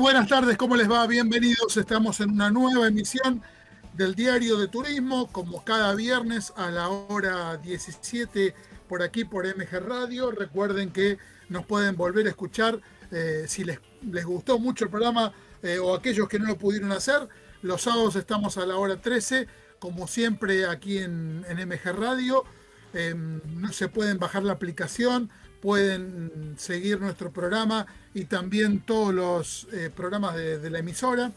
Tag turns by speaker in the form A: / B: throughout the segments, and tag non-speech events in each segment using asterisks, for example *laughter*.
A: buenas tardes, ¿cómo les va? Bienvenidos. Estamos en una nueva emisión del Diario de Turismo, como cada viernes a la hora 17 por aquí por MG Radio. Recuerden que nos pueden volver a escuchar eh, si les, les, gustó mucho el programa eh, o aquellos que no lo pudieron hacer. Los sábados estamos a la hora 13, como siempre aquí en, en MG Radio. Em, no se pueden bajar la aplicación, pueden seguir nuestro programa y también todos los eh, programas de, la emisora.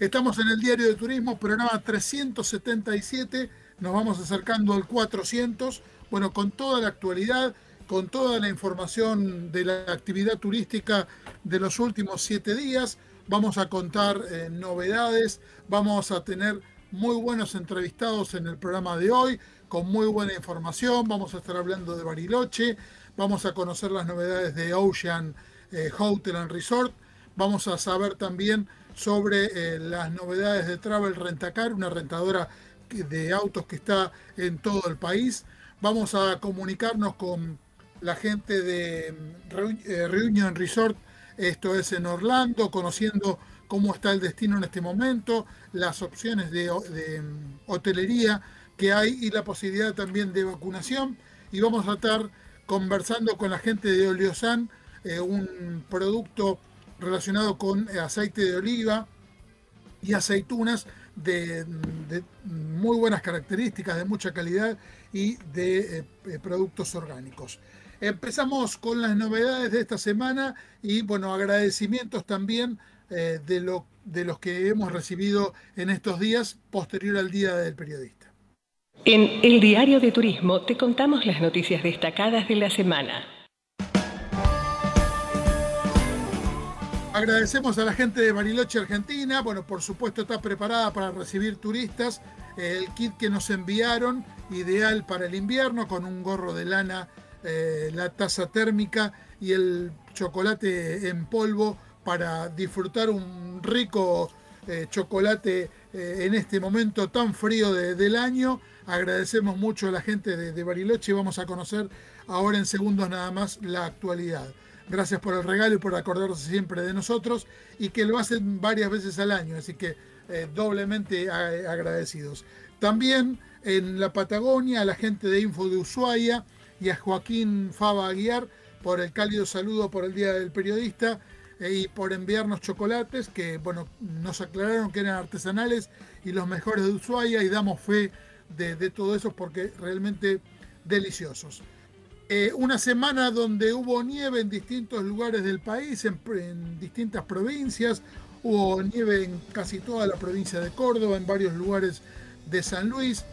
A: Estamos en el Diario de Turismo, programa 377, nos vamos acercando al 400, bueno, con toda la actualidad, con toda la información de la actividad turística de los últimos siete días, vamos a contar eh, novedades, vamos a tener muy buenos entrevistados en el programa de hoy, con muy buena información, vamos a estar hablando de Bariloche, vamos a conocer las novedades de Ocean eh, Hotel and Resort, vamos a saber también sobre eh, las novedades de Travel Rentacar, una rentadora de autos que está en todo el país. Vamos a comunicarnos con la gente de eh, Reunion Resort, esto es en Orlando, conociendo cómo está el destino en este momento, las opciones de, de mm, hotelería que hay y la posibilidad también de vacunación. Y vamos a estar conversando con la gente de Oleosan, eh, un producto relacionado con eh, aceite de oliva y aceitunas de, muy buenas características, de mucha calidad y de eh, productos orgánicos. Empezamos con las novedades de esta semana y bueno, agradecimientos también de, lo, de los que hemos recibido en estos días posterior al Día del Periodista.
B: En el Diario de Turismo te contamos las noticias destacadas de la semana.
A: Agradecemos a la gente de Bariloche, Argentina. Bueno, por supuesto está preparada para recibir turistas. El kit que nos enviaron, ideal para el invierno, con un gorro de lana, eh, la taza térmica y el chocolate en polvo para disfrutar un rico eh, chocolate eh, en este momento tan frío del año. Agradecemos mucho a la gente de, Bariloche y vamos a conocer ahora en segundos nada más la actualidad. Gracias por el regalo y por acordarse siempre de nosotros y que lo hacen varias veces al año, así que eh, doblemente agradecidos. También en la Patagonia a la gente de Info de Ushuaia y a Joaquín Fava Aguiar por el cálido saludo por el Día del Periodista eh, y por enviarnos chocolates que bueno nos aclararon que eran artesanales y los mejores de Ushuaia y damos fe de, todo eso porque realmente deliciosos. Eh, una semana donde hubo nieve en distintos lugares del país, en, distintas provincias, hubo nieve en casi toda la provincia de Córdoba, en varios lugares de San Luis.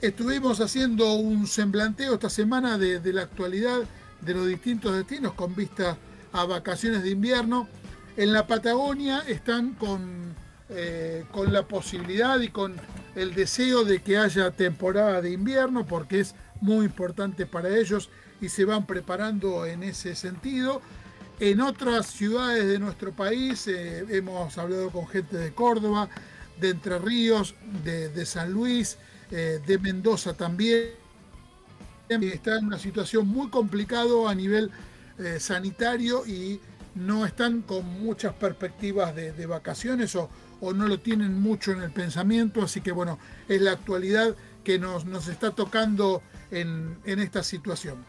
A: Estuvimos haciendo un semblanteo esta semana de, la actualidad de los distintos destinos con vista a vacaciones de invierno. En la Patagonia están con, eh, con la posibilidad y con el deseo de que haya temporada de invierno porque es muy importante para ellos y se van preparando en ese sentido. En otras ciudades de nuestro país eh, hemos hablado con gente de Córdoba, de Entre Ríos, de, San Luis, eh, de Mendoza también. Está en una situación muy complicada a nivel eh, sanitario y no están con muchas perspectivas de, de vacaciones o, o no lo tienen mucho en el pensamiento, así que bueno, es la actualidad que nos, nos está tocando en, esta situación.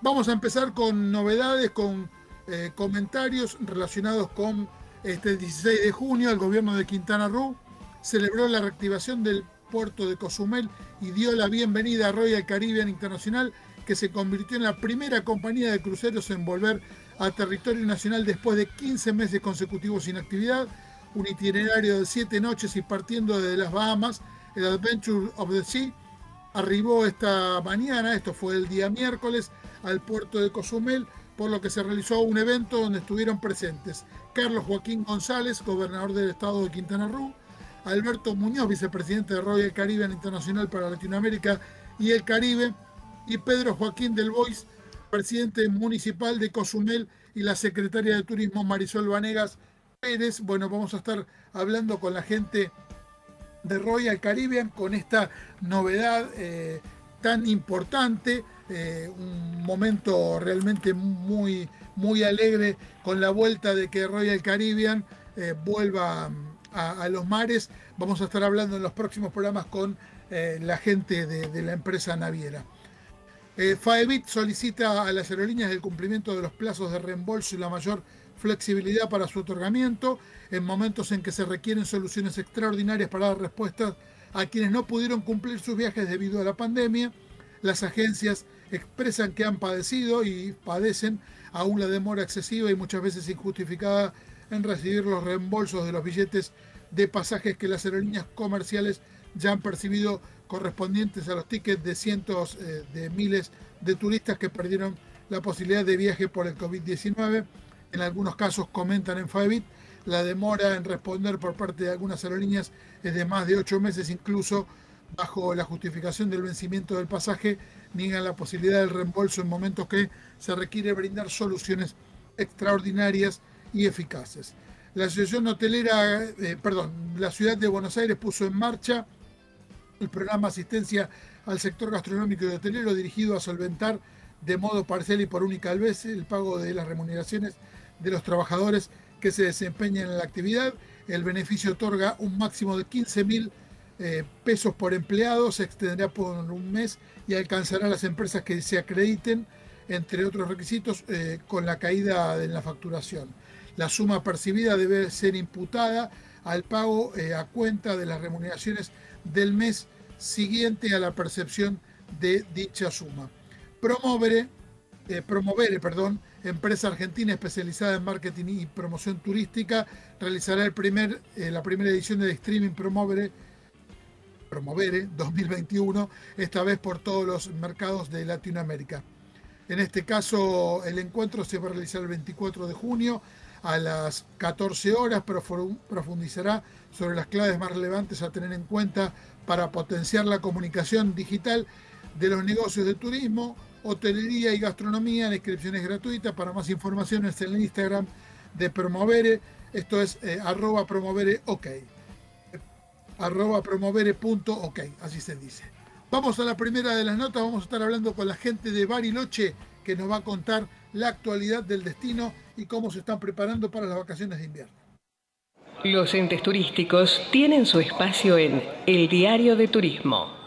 A: Vamos a empezar con novedades, con eh, comentarios relacionados con este 16 de junio. El gobierno de Quintana Roo celebró la reactivación del puerto de Cozumel y dio la bienvenida a Royal Caribbean Internacional, que se convirtió en la primera compañía de cruceros en volver a territorio nacional después de 15 meses consecutivos sin actividad un itinerario de siete noches y partiendo desde las Bahamas, el Adventure of the Sea arribó esta mañana, esto fue el día miércoles, al puerto de Cozumel, por lo que se realizó un evento donde estuvieron presentes Carlos Joaquín González, gobernador del estado de Quintana Roo, Alberto Muñoz, vicepresidente de Royal Caribbean Internacional para Latinoamérica y el Caribe, y Pedro Joaquín del Bois, presidente municipal de Cozumel, y la secretaria de Turismo Marisol Vanegas, Pérez. Bueno, vamos a estar hablando con la gente de Royal Caribbean con esta novedad eh, tan importante, eh, un momento realmente muy, muy alegre con la vuelta de que Royal Caribbean eh, vuelva a, los mares. Vamos a estar hablando en los próximos programas con la gente de, la empresa naviera. Faebit solicita a las aerolíneas el cumplimiento de los plazos de reembolso y la mayor flexibilidad para su otorgamiento en momentos en que se requieren soluciones extraordinarias para dar respuestas a quienes no pudieron cumplir sus viajes debido a la pandemia. Las agencias expresan que han padecido y padecen aún la demora excesiva y muchas veces injustificada en recibir los reembolsos de los billetes de pasajes que las aerolíneas comerciales ya han percibido correspondientes a los tickets de cientos eh, de miles de turistas que perdieron la posibilidad de viaje por el COVID-19. En algunos casos, comentan en Fabit, la demora en responder por parte de algunas aerolíneas es de más de ocho meses, incluso bajo la justificación del vencimiento del pasaje, niegan la posibilidad del reembolso en momentos que se requiere brindar soluciones extraordinarias y eficaces. La Asociación Hotelera, eh, perdón, la ciudad de Buenos Aires puso en marcha el programa Asistencia al sector gastronómico y hotelero dirigido a solventar de modo parcial y por única vez el pago de las remuneraciones de los trabajadores que se desempeñan en la actividad. El beneficio otorga un máximo de 15 mil eh, pesos por empleado, se extenderá por un mes y alcanzará a las empresas que se acrediten, entre otros requisitos, eh, con la caída en la facturación. La suma percibida debe ser imputada al pago eh, a cuenta de las remuneraciones del mes siguiente a la percepción de dicha suma. Promovere, eh, promovere perdón, empresa argentina especializada en marketing y promoción turística, realizará el primer, eh, la primera edición de Streaming Promovere, Promovere 2021, esta vez por todos los mercados de Latinoamérica. En este caso, el encuentro se va a realizar el 24 de junio a las 14 horas profundizará sobre las claves más relevantes a tener en cuenta para potenciar la comunicación digital de los negocios de turismo, hotelería y gastronomía. La inscripción es gratuita. Para más información es en el Instagram de Promovere. Esto es eh, arroba promovere ok. Ok, así se dice. Vamos a la primera de las notas. Vamos a estar hablando con la gente de Bariloche que nos va a contar la actualidad del destino y cómo se están preparando para las vacaciones de invierno.
B: Los entes turísticos tienen su espacio en El Diario de Turismo.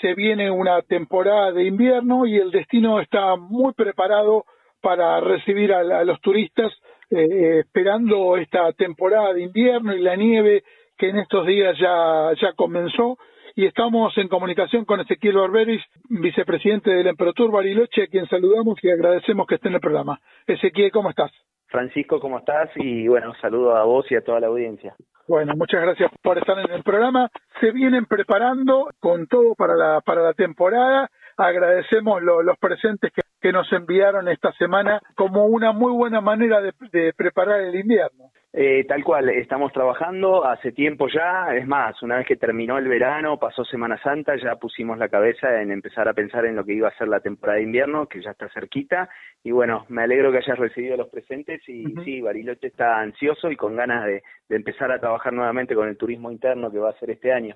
A: Se viene una temporada de invierno y el destino está muy preparado para recibir a, los turistas eh, esperando esta temporada de invierno y la nieve que en estos días ya, ya comenzó y estamos en comunicación con Ezequiel Barberis, vicepresidente del Emperotur Bariloche, a quien saludamos y agradecemos que esté en el programa. Ezequiel, ¿cómo estás?
C: Francisco, ¿cómo estás? Y bueno, saludo a vos y a toda la audiencia.
A: Bueno, muchas gracias por estar en el programa. Se vienen preparando con todo para la, para la temporada. Agradecemos los presentes que, nos enviaron esta semana como una muy buena manera de preparar el invierno.
C: Eh, tal cual, estamos trabajando hace tiempo ya, es más, una vez que terminó el verano, pasó Semana Santa, ya pusimos la cabeza en empezar a pensar en lo que iba a ser la temporada de invierno, que ya está cerquita, y bueno, me alegro que hayas recibido los presentes y sí, Bariloche está ansioso y con ganas de, empezar a trabajar nuevamente con el turismo interno que va a ser este año.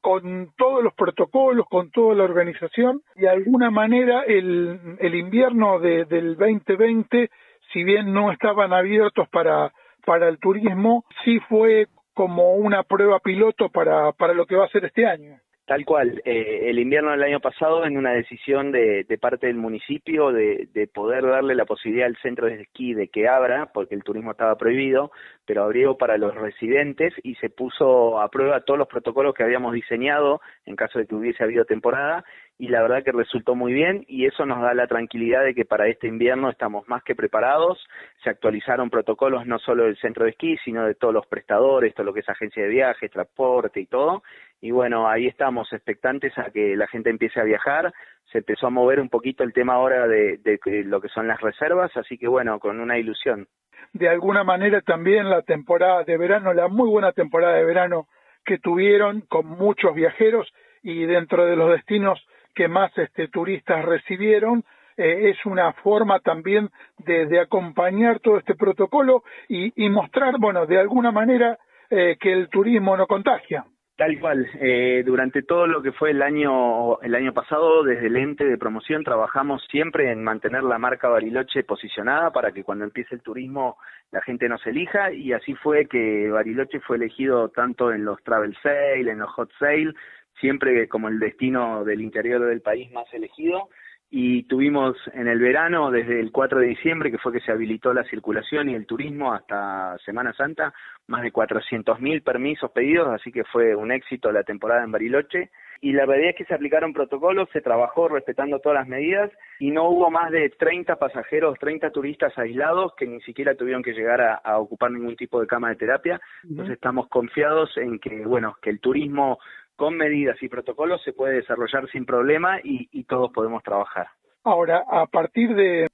A: con todos los protocolos, con toda la organización, y de alguna manera el, el invierno de, del 2020 si bien no estaban abiertos para, para el turismo, sí fue como una prueba piloto para, para lo que va a ser este año.
C: Tal cual. Eh, el invierno del año pasado, en una decisión de, de parte del municipio de, de, poder darle la posibilidad al centro de esquí de que abra, porque el turismo estaba prohibido, pero abrió para los residentes y se puso a prueba todos los protocolos que habíamos diseñado en caso de que hubiese habido temporada y la verdad que resultó muy bien y eso nos da la tranquilidad de que para este invierno estamos más que preparados. Se actualizaron protocolos no solo del centro de esquí, sino de todos los prestadores, todo lo que es agencia de viajes, transporte y todo. Y bueno, ahí estamos expectantes a que la gente empiece a viajar. Se empezó a mover un poquito el tema ahora de, de lo que son las reservas, así que bueno, con una ilusión.
A: De alguna manera también la temporada de verano, la muy buena temporada de verano que tuvieron con muchos viajeros y dentro de los destinos que más este, turistas recibieron, eh, es una forma también de, acompañar todo este protocolo y, mostrar, bueno, de alguna manera eh, que el turismo no contagia.
C: Tal cual. Eh, durante todo lo que fue el año el año pasado, desde el ente de promoción trabajamos siempre en mantener la marca Bariloche posicionada para que cuando empiece el turismo la gente nos elija y así fue que Bariloche fue elegido tanto en los travel sale, en los hot sale, siempre como el destino del interior del país más elegido y tuvimos en el verano, desde el 4 de diciembre, que fue que se habilitó la circulación y el turismo hasta Semana Santa, más de 400.000 permisos pedidos, así que fue un éxito la temporada en Bariloche. Y la realidad es que se aplicaron protocolos, se trabajó respetando todas las medidas y no hubo más de 30 pasajeros, 30 turistas aislados que ni siquiera tuvieron que llegar a, ocupar ningún tipo de cama de terapia. Entonces estamos confiados en que, bueno, que el turismo con medidas y protocolos se puede desarrollar sin problema y, todos podemos trabajar.
B: Ahora, a partir de,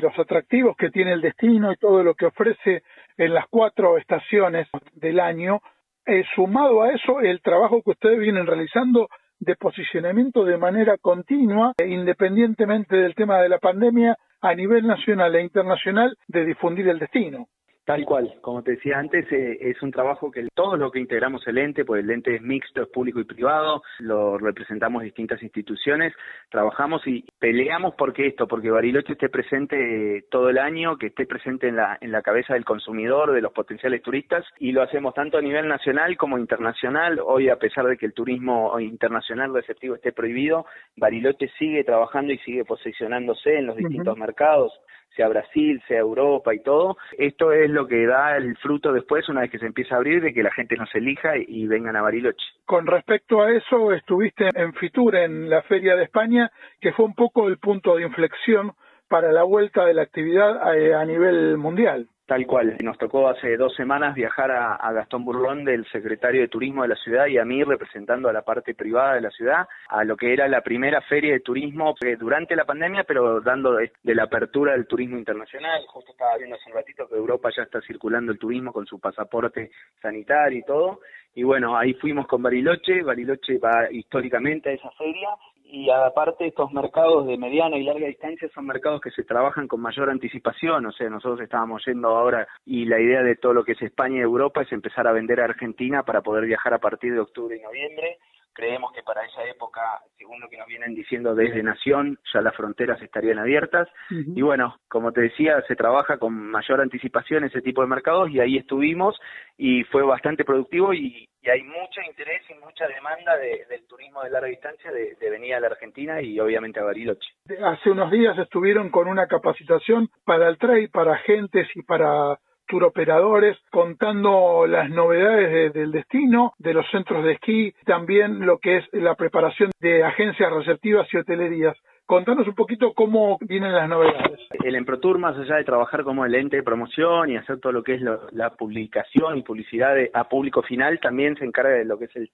B: los atractivos que tiene el destino y todo lo que ofrece en las cuatro estaciones del año, eh, sumado a eso el trabajo que ustedes vienen realizando de posicionamiento de manera continua, e independientemente del tema de la pandemia, a nivel nacional e internacional, de difundir el destino.
C: Tal cual, como te decía antes, eh, es un trabajo que todo lo que integramos el ente, pues el ente es mixto, es público y privado, lo representamos distintas instituciones, trabajamos y peleamos porque esto, porque Bariloche esté presente eh, todo el año, que esté presente en la, en la cabeza del consumidor, de los potenciales turistas, y lo hacemos tanto a nivel nacional como internacional. Hoy, a pesar de que el turismo internacional receptivo esté prohibido, Bariloche sigue trabajando y sigue posicionándose en los distintos mercados sea Brasil, sea Europa y todo. Esto es lo que da el fruto después, una vez que se empieza a abrir, de que la gente nos elija y, vengan a Bariloche.
B: Con respecto a eso, estuviste en Fitur, en la Feria de España, que fue un poco el punto de inflexión para la vuelta de la actividad a, a nivel mundial.
C: Tal cual. Nos tocó hace dos semanas viajar a, Gastón Burlón, del secretario de Turismo de la ciudad, y a mí representando a la parte privada de la ciudad, a lo que era la primera feria de turismo durante la pandemia, pero dando de, la apertura del turismo internacional. Justo estaba viendo hace un ratito que Europa ya está circulando el turismo con su pasaporte sanitario y todo. Y bueno, ahí fuimos con Bariloche. Bariloche va históricamente a esa feria y aparte estos mercados de mediana y larga distancia son mercados que se trabajan con mayor anticipación, o sea, nosotros estábamos yendo ahora y la idea de todo lo que es España y Europa es empezar a vender a Argentina para poder viajar a partir de octubre y noviembre. Creemos que para esa época, según lo que nos vienen diciendo desde Nación, ya las fronteras estarían abiertas. Y bueno, como te decía, se trabaja con mayor anticipación ese tipo de mercados y ahí estuvimos y fue bastante productivo y, y hay mucho interés y mucha demanda del turismo de larga distancia de, venir a la Argentina y obviamente a Bariloche.
B: Hace unos días estuvieron con una capacitación para el trade, para agentes y para turoperadores contando las novedades del destino, de los centros de esquí, también lo que es la preparación de agencias receptivas y hotelerías. Contanos un poquito cómo vienen las novedades.
C: El Emprotour, más allá de trabajar como el ente de promoción y hacer todo lo que es la publicación y publicidad a público final, también se encarga de lo que es el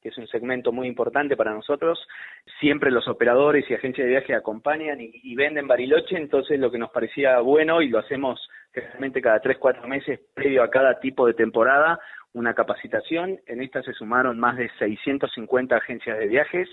C: que es un segmento muy importante para nosotros. Siempre los operadores y agencias de viaje acompañan y, venden Bariloche, entonces lo que nos parecía bueno y lo hacemos realmente cada tres, cuatro meses previo a cada tipo de temporada, una capacitación. En esta se sumaron más de 650 agencias de viajes.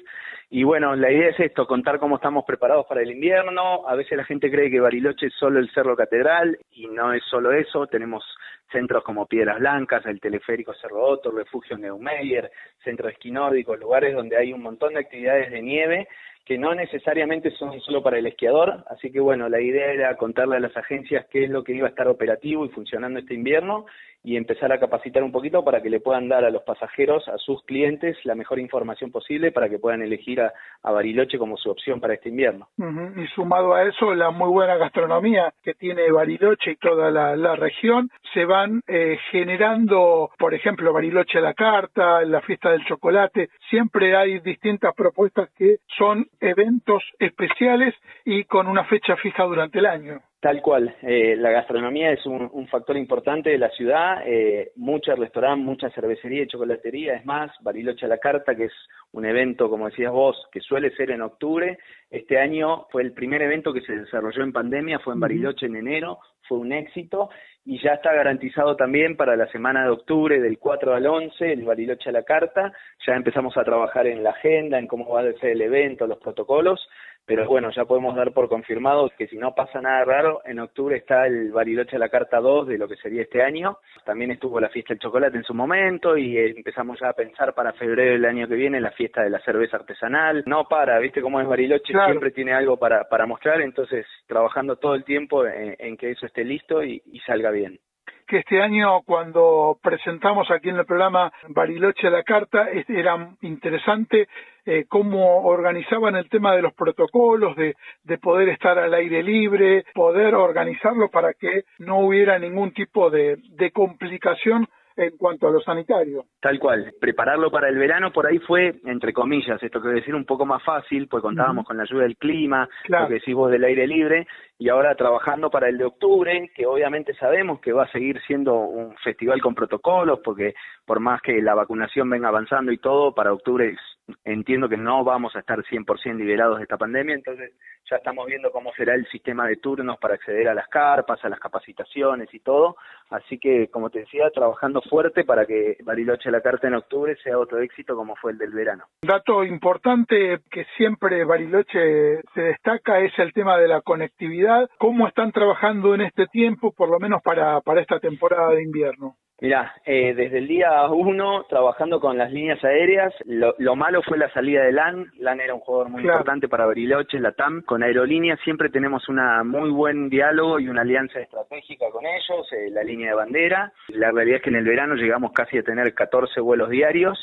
C: Y bueno, la idea es esto, contar cómo estamos preparados para el invierno. A veces la gente cree que Bariloche es solo el Cerro Catedral y no es solo eso. Tenemos centros como Piedras Blancas, el teleférico Cerro Otto, refugio Neumeyer, centro de esquí lugares donde hay un montón de actividades de nieve que no necesariamente son solo para el esquiador, así que bueno, la idea era contarle a las agencias qué es lo que iba a estar operativo y funcionando este invierno y empezar a capacitar un poquito para que le puedan dar a los pasajeros, a sus clientes, la mejor información posible para que puedan elegir a, Bariloche como su opción para este invierno.
B: Y sumado a eso, la muy buena gastronomía que tiene Bariloche y toda la, región, se van eh, generando, por ejemplo, Bariloche a la carta, la fiesta del chocolate, siempre hay distintas propuestas que son eventos especiales y con una fecha fija durante el año.
C: Tal cual, eh, la gastronomía es un, factor importante de la ciudad, eh, muchos restaurantes, mucha cervecería y chocolatería, es más, Bariloche a la Carta, que es un evento, como decías vos, que suele ser en octubre, este año fue el primer evento que se desarrolló en pandemia, fue en Bariloche en enero, fue un éxito. Y ya está garantizado también para la semana de octubre del 4 al 11 el Bariloche a la Carta, ya empezamos a trabajar en la agenda, en cómo va a ser el evento, los protocolos, pero bueno, ya podemos dar por confirmado que si no pasa nada raro, en octubre está el Bariloche a la carta 2 de lo que sería este año. También estuvo la fiesta del chocolate en su momento y empezamos ya a pensar para febrero del año que viene la fiesta de la cerveza artesanal. No para, viste cómo es Bariloche, siempre tiene algo para, para mostrar, entonces trabajando todo el tiempo en, que eso esté listo y salga bien
B: que este año cuando presentamos aquí en el programa Bariloche a la Carta era interesante eh, cómo organizaban el tema de los protocolos, de, de, poder estar al aire libre, poder organizarlo para que no hubiera ningún tipo de, de complicación en cuanto a lo sanitario.
C: Tal cual, prepararlo para el verano por ahí fue, entre comillas, esto que decir un poco más fácil, pues contábamos con la ayuda del clima, lo que decís vos del aire libre, y ahora trabajando para el de octubre, que obviamente sabemos que va a seguir siendo un festival con protocolos, porque por más que la vacunación venga avanzando y todo, para octubre entiendo que no vamos a estar 100% liberados de esta pandemia, entonces ya estamos viendo cómo será el sistema de turnos para acceder a las carpas, a las capacitaciones y todo, así que como te decía, trabajando fuerte para que Bariloche la Carta en octubre sea otro éxito como fue el del verano.
B: Dato importante que siempre Bariloche se destaca es el tema de la conectividad, cómo están trabajando en este tiempo, por lo menos para, para esta temporada de invierno.
C: Mira, eh, desde el día uno trabajando con las líneas aéreas, lo, malo fue la salida de LAN. LAN era un jugador muy importante para Bariloche, la TAM. Con Aerolíneas siempre tenemos un muy buen diálogo y una alianza estratégica con ellos, eh, la línea de bandera. La realidad es que en el verano llegamos casi a tener 14 vuelos diarios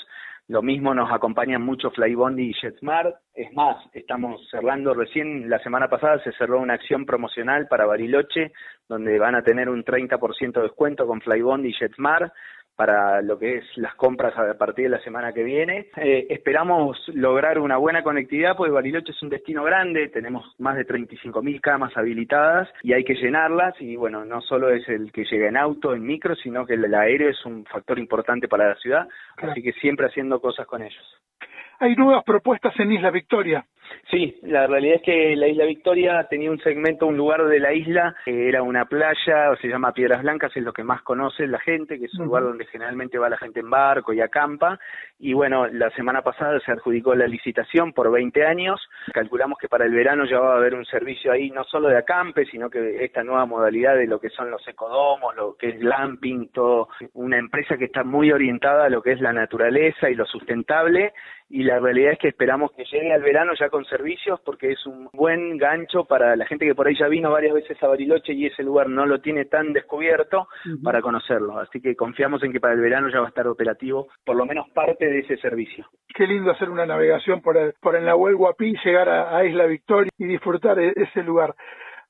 C: lo mismo nos acompañan mucho Flybondi y JetSmart. Es más, estamos cerrando recién, la semana pasada se cerró una acción promocional para Bariloche, donde van a tener un 30% de descuento con Flybondi y JetSmart para lo que es las compras a partir de la semana que viene. Eh, esperamos lograr una buena conectividad, porque Bariloche es un destino grande, tenemos más de 35.000 camas habilitadas y hay que llenarlas y bueno, no solo es el que llega en auto, en micro, sino que el aéreo es un factor importante para la ciudad, así que siempre haciendo cosas con ellos.
B: Hay nuevas propuestas en Isla Victoria.
C: Sí, la realidad es que la Isla Victoria tenía un segmento, un lugar de la isla, que era una playa, o se llama Piedras Blancas, es lo que más conoce la gente, que es un lugar donde generalmente va la gente en barco y acampa. Y bueno, la semana pasada se adjudicó la licitación por 20 años. Calculamos que para el verano ya va a haber un servicio ahí, no solo de acampe, sino que esta nueva modalidad de lo que son los ecodomos, lo que es glamping, todo, una empresa que está muy orientada a lo que es la naturaleza y lo sustentable. Y la realidad es que esperamos que llegue al verano ya con servicios porque es un buen gancho para la gente que por ahí ya vino varias veces a Bariloche y ese lugar no lo tiene tan descubierto para conocerlo. Así que confiamos en que para el verano ya va a estar operativo por lo menos parte de ese servicio.
B: Qué lindo hacer una navegación por el, por el Nahuel Guapí, llegar a Isla Victoria y disfrutar de ese lugar.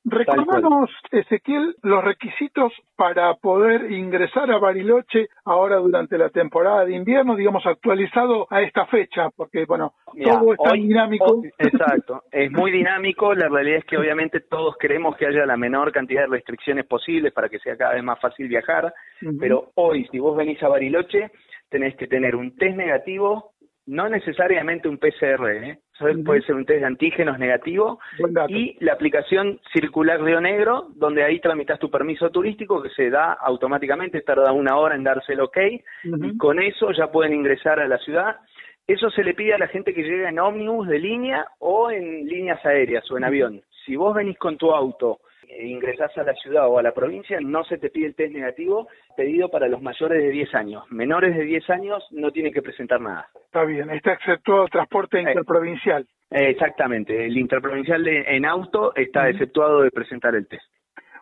B: Recordamos, Ezequiel, los requisitos para poder ingresar a Bariloche ahora durante la temporada de invierno, digamos, actualizado a esta fecha, porque, bueno, todo es tan dinámico.
C: exacto, es muy dinámico. La realidad es que, obviamente, todos queremos que haya la menor cantidad de restricciones posibles para que sea cada vez más fácil viajar. Pero hoy, si vos venís a Bariloche, tenés que tener un test negativo, no necesariamente un PCR, ¿eh? Puede ser un test de antígenos negativo y la aplicación circular Río Negro, donde ahí tramitas tu permiso turístico que se da automáticamente, tarda una hora en darse el ok y con eso ya pueden ingresar a la ciudad. Eso se le pide a la gente que llega en ómnibus de línea o en líneas aéreas o en avión. Si vos venís con tu auto ingresás a la ciudad o a la provincia, no se te pide el test negativo pedido para los mayores de 10 años. Menores de 10 años no tienen que presentar nada.
B: Está bien, está exceptuado el transporte eh, interprovincial.
C: exactamente, el interprovincial en auto está exceptuado de presentar el test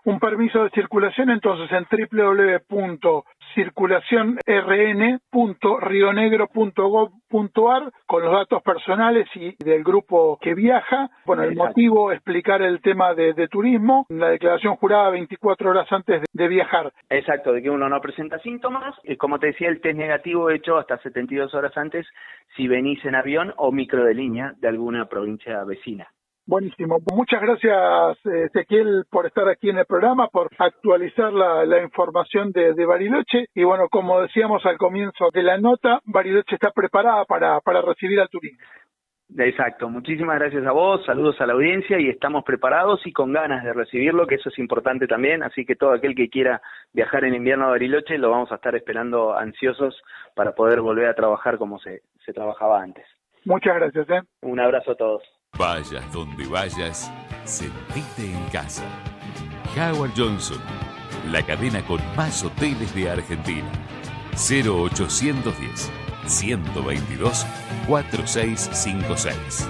B: un permiso de circulación entonces en www.circulacionrn.rionegro.gov.ar con los datos personales y del grupo que viaja. Bueno, el motivo, explicar el tema de, turismo, la declaración jurada 24 horas antes de, viajar.
C: Exacto, de que uno no presenta síntomas. Y como te decía, el test negativo hecho hasta 72 horas antes si venís en avión o micro de línea de alguna provincia vecina.
B: Buenísimo. Muchas gracias, Ezequiel, por estar aquí en el programa, por actualizar la, información de, Bariloche. Y bueno, como decíamos al comienzo de la nota, Bariloche está preparada para, para recibir al turismo.
C: Exacto, muchísimas gracias a vos, saludos a la audiencia y estamos preparados y con ganas de recibirlo, que eso es importante también, así que todo aquel que quiera viajar en invierno a Bariloche lo vamos a estar esperando ansiosos para poder volver a trabajar como se, se trabajaba antes.
B: Muchas gracias. ¿eh?
C: Un abrazo a todos.
D: Vayas donde vayas, sentite en casa. Howard Johnson, la cadena con más hoteles de Argentina. 0810 122 4656.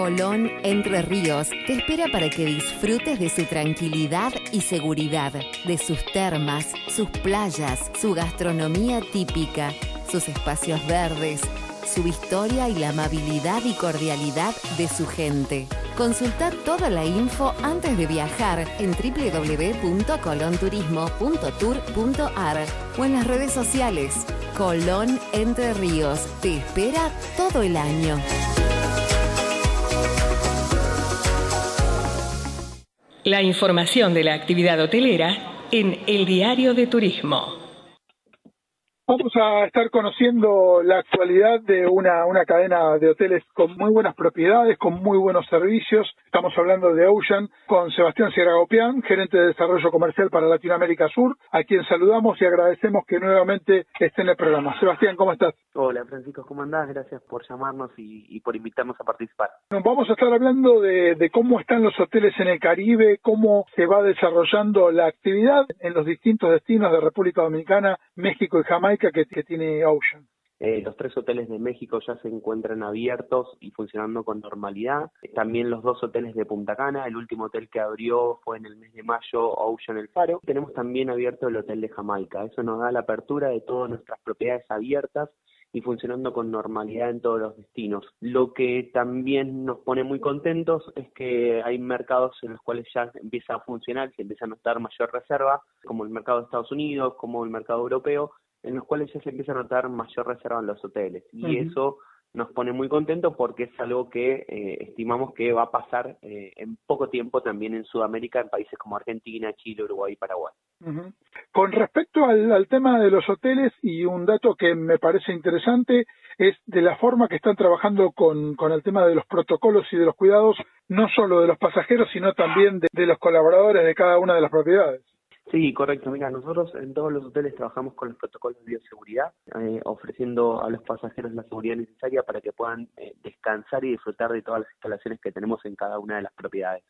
E: Colón Entre Ríos te espera para que disfrutes de su tranquilidad y seguridad, de sus termas, sus playas, su gastronomía típica, sus espacios verdes, su historia y la amabilidad y cordialidad de su gente. Consulta toda la info antes de viajar en www.colonturismo.tour.ar o en las redes sociales. Colón Entre Ríos te espera todo el año.
F: La información de la actividad hotelera en El Diario de Turismo.
B: Vamos a estar conociendo la actualidad de una, una cadena de hoteles con muy buenas propiedades, con muy buenos servicios. Estamos hablando de Ocean con Sebastián Sierragopián, gerente de desarrollo comercial para Latinoamérica Sur, a quien saludamos y agradecemos que nuevamente esté en el programa. Sebastián, ¿cómo estás?
G: Hola Francisco, ¿cómo andás? Gracias por llamarnos y, por invitarnos a participar.
B: vamos a estar hablando de, cómo están los hoteles en el Caribe, cómo se va desarrollando la actividad en los distintos destinos de República Dominicana, México y Jamaica que, tiene Ocean.
G: Eh, los tres hoteles de México ya se encuentran abiertos y funcionando con normalidad. También los dos hoteles de Punta Cana. El último hotel que abrió fue en el mes de mayo, Ocean El Faro. Tenemos también abierto el hotel de Jamaica. Eso nos da la apertura de todas nuestras propiedades abiertas y funcionando con normalidad en todos los destinos. Lo que también nos pone muy contentos es que hay mercados en los cuales ya empieza a funcionar, se empieza a notar mayor reserva, como el mercado de Estados Unidos, como el mercado europeo, en los cuales ya se empieza a notar mayor reserva en los hoteles. Y eso nos pone muy contentos porque es algo que eh, estimamos que va a pasar eh, en poco tiempo también en Sudamérica, en países como Argentina, Chile, Uruguay y Paraguay.
B: Con respecto al, tema de los hoteles, y un dato que me parece interesante es de la forma que están trabajando con, con el tema de los protocolos y de los cuidados, no solo de los pasajeros, sino también de los colaboradores de cada una de las propiedades.
G: Sí, correcto. Mira, nosotros en todos los hoteles trabajamos con los protocolos de bioseguridad, eh, ofreciendo a los pasajeros la seguridad necesaria para que puedan eh, descansar y disfrutar de todas las instalaciones que tenemos en cada una de las propiedades.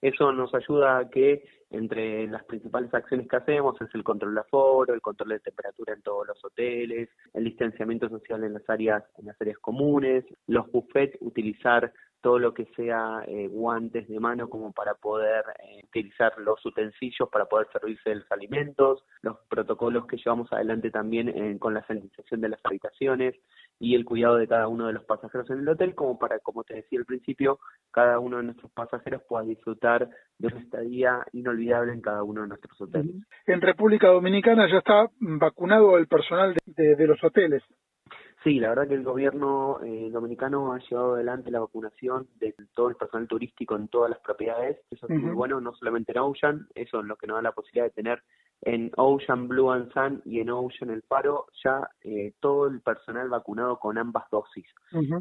G: Eso nos ayuda a que entre las principales acciones que hacemos es el control de aforo, el control de temperatura en todos los hoteles, el distanciamiento social en las áreas en las áreas comunes, los buffets, utilizar todo lo que sea eh, guantes de mano como para poder eh, utilizar los utensilios para poder servirse de los alimentos, los protocolos que llevamos adelante también eh, con la sanitización de las habitaciones y el cuidado de cada uno de los pasajeros en el hotel como para, como te decía al principio, cada uno de nuestros pasajeros pueda disfrutar de una estadía inolvidable en cada uno de nuestros hoteles.
B: En República Dominicana ya está vacunado el personal de los hoteles.
G: Sí, la verdad que el gobierno eh, dominicano ha llevado adelante la vacunación de todo el personal turístico en todas las propiedades. Eso es muy bueno, no solamente en Ocean, eso es lo que nos da la posibilidad de tener en Ocean Blue and Sun y en Ocean El Faro ya eh, todo el personal vacunado con ambas dosis.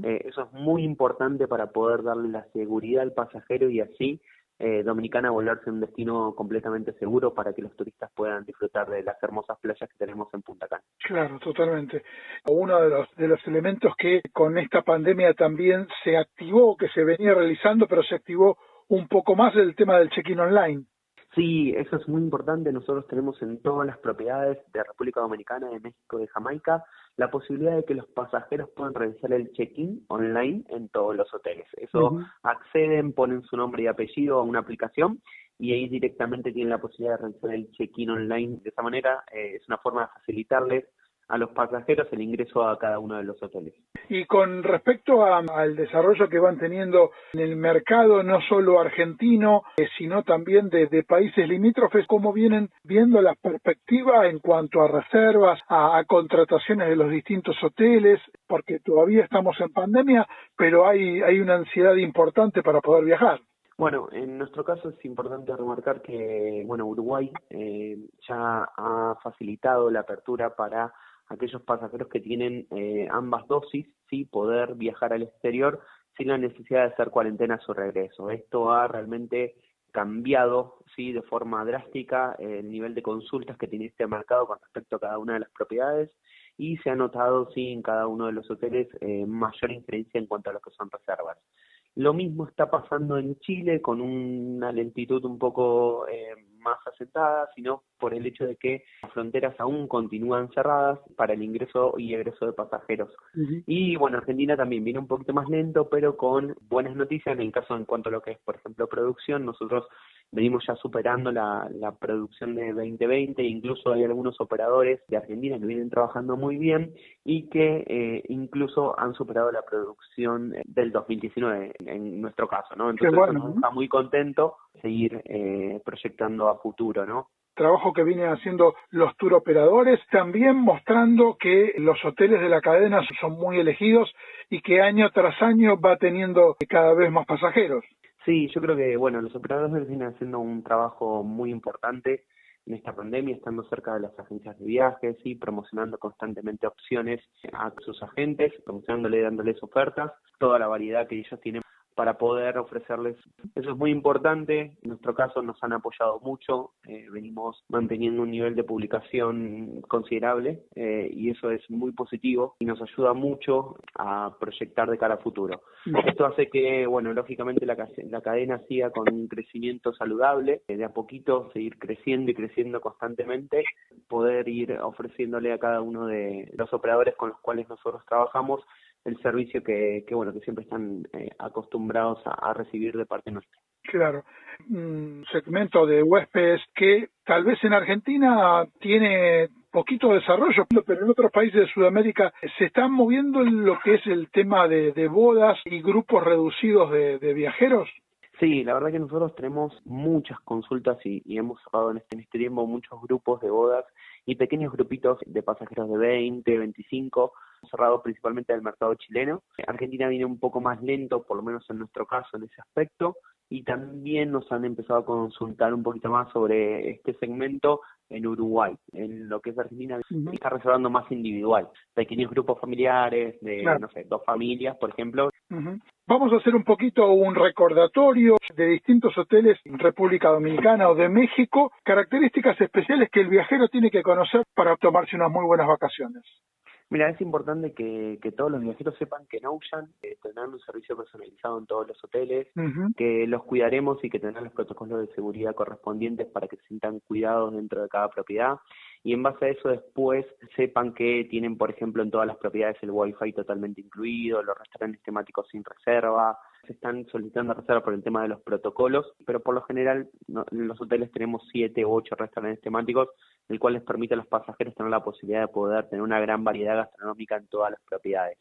G: Eh, eso es muy importante para poder darle la seguridad al pasajero y así eh, Dominicana volverse un destino completamente seguro para que los turistas puedan disfrutar de las hermosas playas que tenemos en Punta Cana.
B: Claro, totalmente. Uno de los, de los elementos que con esta pandemia también se activó, que se venía realizando, pero se activó un poco más el tema del check-in online.
G: Sí, eso es muy importante. Nosotros tenemos en todas las propiedades de República Dominicana, de México, de Jamaica, la posibilidad de que los pasajeros puedan realizar el check-in online en todos los hoteles. Eso acceden, ponen su nombre y apellido a una aplicación y ahí directamente tienen la posibilidad de realizar el check-in online. De esa manera eh, es una forma de facilitarles a los pasajeros el ingreso a cada uno de los hoteles.
B: Y con respecto al desarrollo que van teniendo en el mercado, no solo argentino, eh, sino también de, países limítrofes, ¿cómo vienen viendo la perspectiva en cuanto a reservas, a, contrataciones de los distintos hoteles? Porque todavía estamos en pandemia, pero hay, hay una ansiedad importante para poder viajar.
G: Bueno, en nuestro caso es importante remarcar que, bueno, Uruguay eh, ya ha facilitado la apertura para aquellos pasajeros que tienen eh, ambas dosis, sí, poder viajar al exterior sin la necesidad de hacer cuarentena a su regreso. Esto ha realmente cambiado sí de forma drástica el nivel de consultas que tiene este mercado con respecto a cada una de las propiedades y se ha notado sí en cada uno de los hoteles eh, mayor incidencia en cuanto a lo que son reservas. Lo mismo está pasando en Chile con una lentitud un poco eh, más asentada, sino por el hecho de que las fronteras aún continúan cerradas para el ingreso y egreso de pasajeros. Y bueno, Argentina también viene un poquito más lento, pero con buenas noticias en el caso en cuanto a lo que es, por ejemplo, producción. Nosotros venimos ya superando la, la producción de 2020, incluso hay algunos operadores de Argentina que vienen trabajando muy bien y que eh, incluso han superado la producción del 2019 en nuestro caso, ¿no? Entonces bueno, está muy contento seguir eh, proyectando a futuro, ¿no?
A: Trabajo que vienen haciendo los tour operadores, también mostrando que los hoteles de la cadena son muy elegidos y que año tras año va teniendo cada vez más pasajeros.
G: Sí, yo creo que bueno, los operadores vienen haciendo un trabajo muy importante en esta pandemia, estando cerca de las agencias de viajes y promocionando constantemente opciones a sus agentes, promocionándole, dándoles ofertas, toda la variedad que ellos tienen para poder ofrecerles. Eso es muy importante. En nuestro caso nos han apoyado mucho. Eh, venimos manteniendo un nivel de publicación considerable eh, y eso es muy positivo y nos ayuda mucho a proyectar de cara a futuro. Esto hace que, bueno, lógicamente la, la cadena siga con un crecimiento saludable, eh, de a poquito seguir creciendo y creciendo constantemente, poder ir ofreciéndole a cada uno de los operadores con los cuales nosotros trabajamos el servicio que, que bueno que siempre están eh, acostumbrados a, recibir de parte nuestra.
A: Claro, un segmento de huéspedes que tal vez en Argentina tiene poquito desarrollo, pero en otros países de Sudamérica se están moviendo en lo que es el tema de, bodas y grupos reducidos de, viajeros.
G: Sí, la verdad que nosotros tenemos muchas consultas y, hemos cerrado en este, en este tiempo muchos grupos de bodas y pequeños grupitos de pasajeros de 20, 25 cerrado principalmente del mercado chileno. Argentina viene un poco más lento, por lo menos en nuestro caso, en ese aspecto, y también nos han empezado a consultar un poquito más sobre este segmento en Uruguay, en lo que es Argentina, está reservando más individual, pequeños grupos familiares de, no sé, dos familias, por ejemplo.
A: Vamos a hacer un poquito un recordatorio de distintos hoteles en República Dominicana o de México, características especiales que el viajero tiene que conocer para tomarse unas muy buenas vacaciones.
G: Mira, es importante que, que todos los viajeros sepan que en Ocean eh, tendrán un servicio personalizado en todos los hoteles, que los cuidaremos y que tendrán los protocolos de seguridad correspondientes para que se sientan cuidados dentro de cada propiedad. Y en base a eso después sepan que tienen, por ejemplo, en todas las propiedades el Wi-Fi totalmente incluido, los restaurantes temáticos sin reserva, se están solicitando reserva por el tema de los protocolos, pero por lo general en los hoteles tenemos siete u ocho restaurantes temáticos, el cual les permite a los pasajeros tener la posibilidad de poder tener una gran variedad gastronómica en todas las propiedades.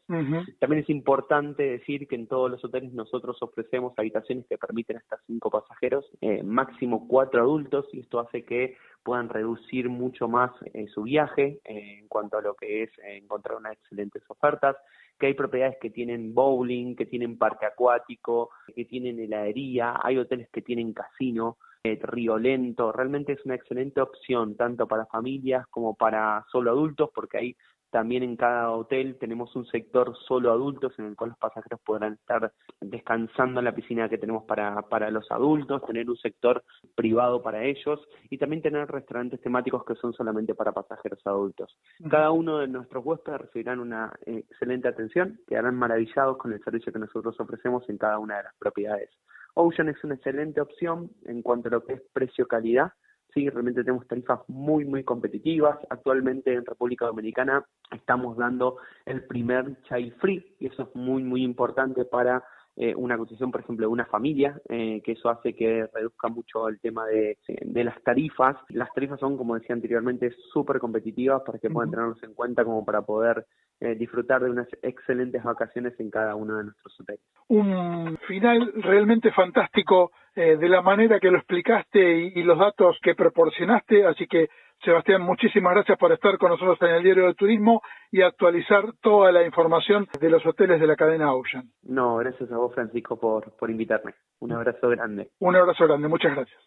G: También es importante decir que en todos los hoteles nosotros ofrecemos habitaciones que permiten hasta cinco pasajeros, eh, máximo cuatro adultos, y esto hace que puedan reducir mucho más eh, su viaje eh, en cuanto a lo que es encontrar unas excelentes ofertas que hay propiedades que tienen bowling, que tienen parque acuático, que tienen heladería, hay hoteles que tienen casino, eh, río lento, realmente es una excelente opción tanto para familias como para solo adultos porque hay también en cada hotel tenemos un sector solo adultos en el cual los pasajeros podrán estar descansando en la piscina que tenemos para, para los adultos, tener un sector privado para ellos y también tener restaurantes temáticos que son solamente para pasajeros adultos. Cada uno de nuestros huéspedes recibirán una excelente atención, quedarán maravillados con el servicio que nosotros ofrecemos en cada una de las propiedades. Ocean es una excelente opción en cuanto a lo que es precio-calidad sí, realmente tenemos tarifas muy, muy competitivas. Actualmente en República Dominicana estamos dando el primer child free y eso es muy, muy importante para eh, una constitución, por ejemplo, de una familia, eh, que eso hace que reduzca mucho el tema de, de las tarifas. Las tarifas son, como decía anteriormente, súper competitivas para que puedan tenernos en cuenta como para poder eh, disfrutar de unas excelentes vacaciones en cada uno de nuestros hoteles.
A: Un final realmente fantástico de la manera que lo explicaste y los datos que proporcionaste, así que Sebastián, muchísimas gracias por estar con nosotros en el Diario de Turismo y actualizar toda la información de los hoteles de la cadena Ocean.
G: No, gracias a vos, Francisco, por, por invitarme. Un abrazo grande.
A: Un abrazo grande, muchas gracias.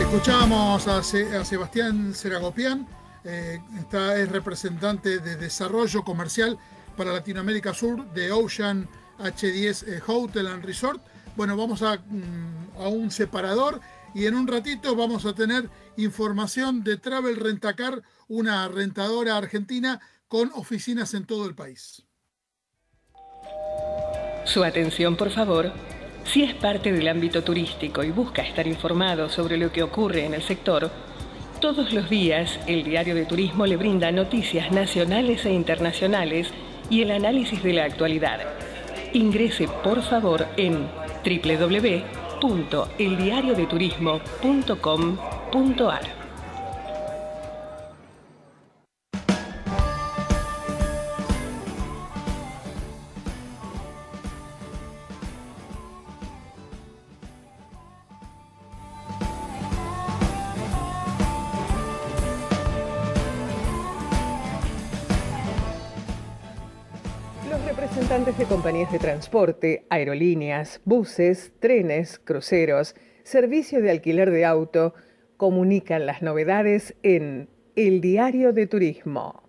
A: Escuchábamos a, Sebastián Seragopián, eh, está, es representante de desarrollo comercial
B: para Latinoamérica Sur de Ocean H10 eh, Hotel and Resort. Bueno, vamos a, mm, a un separador y en un ratito vamos a tener información de Travel Rentacar, una rentadora argentina con oficinas en todo el país.
F: Su atención, por favor. Si es parte del ámbito turístico y busca estar informado sobre lo que ocurre en el sector, todos los días el Diario de Turismo le brinda noticias nacionales e internacionales y el análisis de la actualidad. Ingrese por favor en www.eldiariodeturismo.com.ar.
H: de compañías de transporte, aerolíneas, buses, trenes, cruceros, servicio de alquiler de auto, comunican las novedades en El Diario de Turismo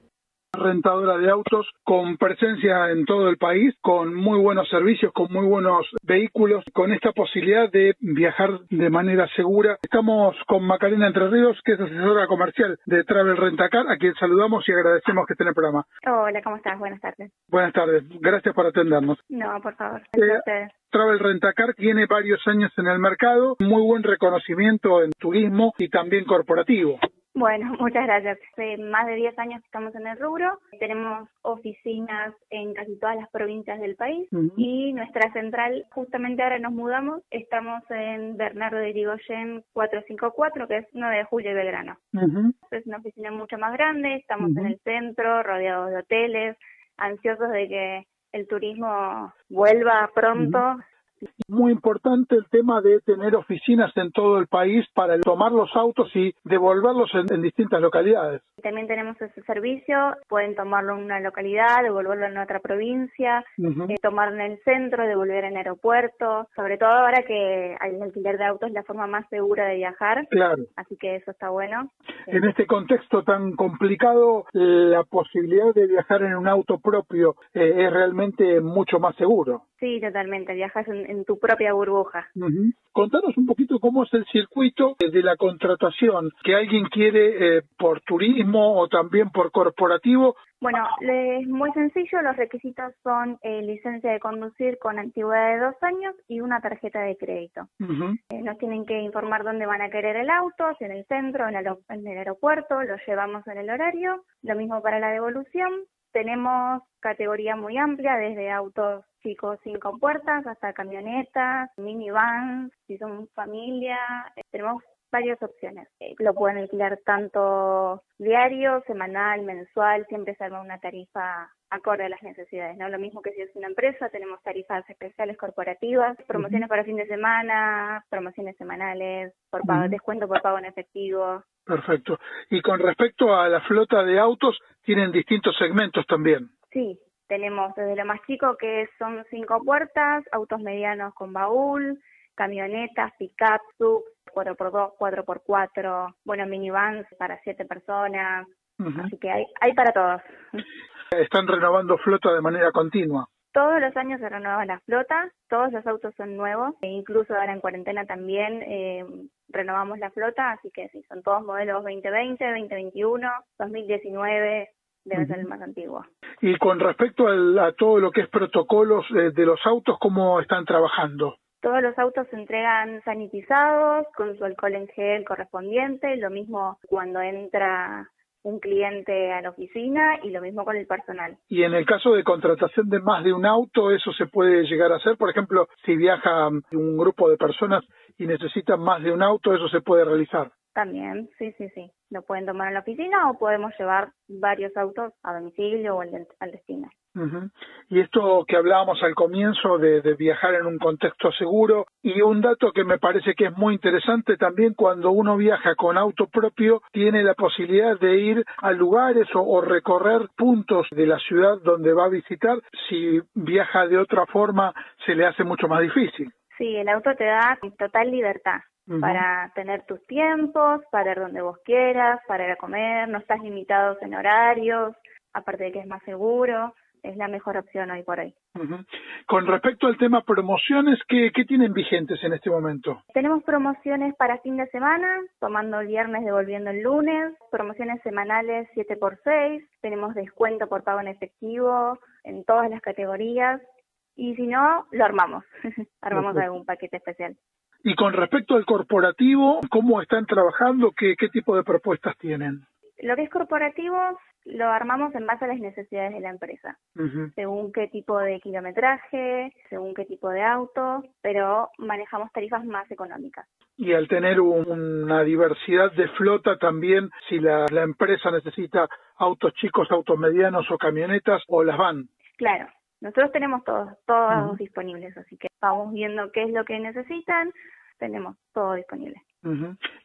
B: rentadora de autos con presencia en todo el país, con muy buenos servicios, con muy buenos vehículos, con esta posibilidad de viajar de manera segura. Estamos con Macarena Entre Ríos, que es asesora comercial de Travel Rentacar, a quien saludamos y agradecemos que esté en el programa.
I: Hola, ¿cómo estás? Buenas tardes.
B: Buenas tardes, gracias por atendernos.
I: No, por favor. Eh,
B: Travel Rentacar tiene varios años en el mercado, muy buen reconocimiento en turismo y también corporativo.
I: Bueno, *laughs* muchas gracias. Hace más de 10 años que estamos en el rubro. Tenemos oficinas en casi todas las provincias del país y nuestra central, justamente ahora nos mudamos, estamos en Bernardo de Irigoyen 454, que es 9 de julio y Belgrano. Es una oficina mucho más grande, estamos en el centro, rodeados de hoteles, ansiosos de que el turismo vuelva pronto.
B: Muy importante el tema de tener oficinas en todo el país para tomar los autos y devolverlos en, distintas localidades.
I: También tenemos ese servicio, pueden tomarlo en una localidad, devolverlo en otra provincia, eh, tomarlo en el centro, devolver en aeropuerto, sobre todo ahora que el alquiler de autos es la forma más segura de viajar.
B: Claro.
I: Así que eso está bueno.
B: En este contexto tan complicado, la posibilidad de viajar en un auto propio eh, es realmente mucho más seguro.
I: Sí, totalmente. Viajas en, tu propia burbuja.
B: Contanos un poquito cómo es el circuito de la contratación, que alguien quiere eh, por turismo o también por corporativo.
I: Bueno, es muy sencillo. Los requisitos son eh, licencia de conducir con antigüedad de dos años y una tarjeta de crédito. Eh, nos tienen que informar dónde van a querer el auto, si en el centro, en el, en el aeropuerto, lo llevamos en el horario. Lo mismo para la devolución. Tenemos categoría muy amplia, desde autos chicos cinco puertas hasta camionetas, minivans, si son familia, eh, tenemos varias opciones. Eh, lo pueden alquilar tanto diario, semanal, mensual, siempre se arma una tarifa acorde a las necesidades, ¿no? Lo mismo que si es una empresa, tenemos tarifas especiales corporativas, promociones para fin de semana, promociones semanales, por pago, descuento por pago en efectivo.
B: Perfecto. Y con respecto a la flota de autos, tienen distintos segmentos también.
I: Sí, tenemos desde lo más chico que son cinco puertas, autos medianos con baúl, camionetas, pick-up, sub, 4x2, 4x4, bueno, minivans para siete personas, así que hay, hay para todos.
B: Están renovando flota de manera continua.
I: Todos los años se renueva la flota, todos los autos son nuevos, e incluso ahora en cuarentena también eh, renovamos la flota, así que sí, son todos modelos 2020, 2021, 2019, debe ser el más antiguo.
B: Y con respecto a todo lo que es protocolos de los autos, ¿cómo están trabajando?
I: Todos los autos se entregan sanitizados con su alcohol en gel correspondiente, lo mismo cuando entra un cliente a la oficina y lo mismo con el personal.
B: Y en el caso de contratación de más de un auto, eso se puede llegar a hacer. Por ejemplo, si viaja un grupo de personas y necesitan más de un auto, eso se puede realizar.
I: También, sí, sí, sí. Lo pueden tomar en la oficina o podemos llevar varios autos a domicilio o al, destino.
B: Y esto que hablábamos al comienzo de, viajar en un contexto seguro y un dato que me parece que es muy interesante también cuando uno viaja con auto propio tiene la posibilidad de ir a lugares o recorrer puntos de la ciudad donde va a visitar. Si viaja de otra forma se le hace mucho más difícil.
I: Sí, el auto te da total libertad para tener tus tiempos, para ir donde vos quieras, para ir a comer, no estás limitados en horarios, aparte de que es más seguro. es la mejor opción hoy por hoy.
A: Con respecto al tema promociones, ¿qué, ¿qué, tienen vigentes en este momento?
I: Tenemos promociones para fin de semana, tomando el viernes, devolviendo el lunes, promociones semanales 7x6, tenemos descuento por pago en efectivo en todas las categorías y si no, lo armamos, *laughs* armamos algún paquete especial.
A: Y con respecto al corporativo, ¿cómo están trabajando? ¿Qué, qué tipo de propuestas tienen?
I: Lo que es corporativo lo armamos en base a las necesidades de la empresa, según qué tipo de kilometraje, según qué tipo de auto, pero manejamos tarifas más económicas.
A: Y al tener una diversidad de flota también, si la, empresa necesita autos chicos, autos medianos o camionetas, o las van.
I: Claro, nosotros tenemos todos, todos disponibles, así que vamos viendo qué es lo que necesitan, tenemos todo disponible.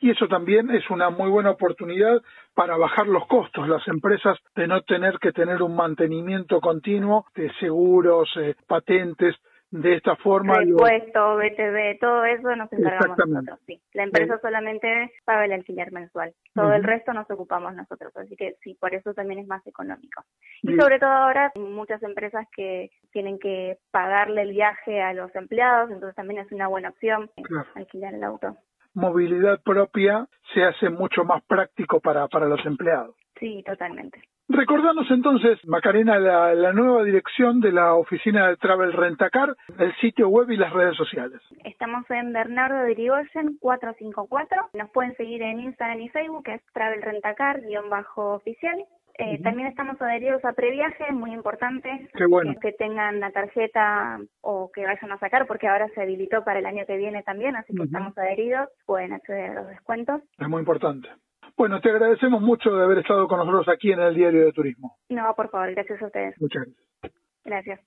A: Y eso también es una muy buena oportunidad para bajar los costos, las empresas de no tener que tener un mantenimiento continuo de seguros, eh, patentes, de esta forma.
I: Repuesto, BTV, todo eso nos encargamos nosotros. Sí. La empresa solamente paga el alquiler mensual. Todo el resto nos ocupamos nosotros. Así que sí, por eso también es más económico. Y sobre todo ahora, muchas empresas que tienen que pagarle el viaje a los empleados, entonces también es una buena opción alquilar el auto
A: movilidad propia se hace mucho más práctico para, para los empleados.
I: Sí, totalmente.
A: Recordanos entonces, Macarena, la, nueva dirección de la oficina de Travel Rentacar, el sitio web y las redes sociales.
I: Estamos en Bernardo de Irigoyen 454. Nos pueden seguir en Instagram y Facebook, que es Travel Rentacar-oficial. Eh, también estamos adheridos a previaje, muy importante que, tengan la tarjeta o que vayan a sacar, porque ahora se habilitó para el año que viene también, así que estamos adheridos, pueden acceder a los descuentos.
A: Es muy importante. Bueno, te agradecemos mucho de haber estado con nosotros aquí en el Diario de Turismo.
I: No, por favor, gracias a ustedes.
A: Muchas gracias.
I: Gracias.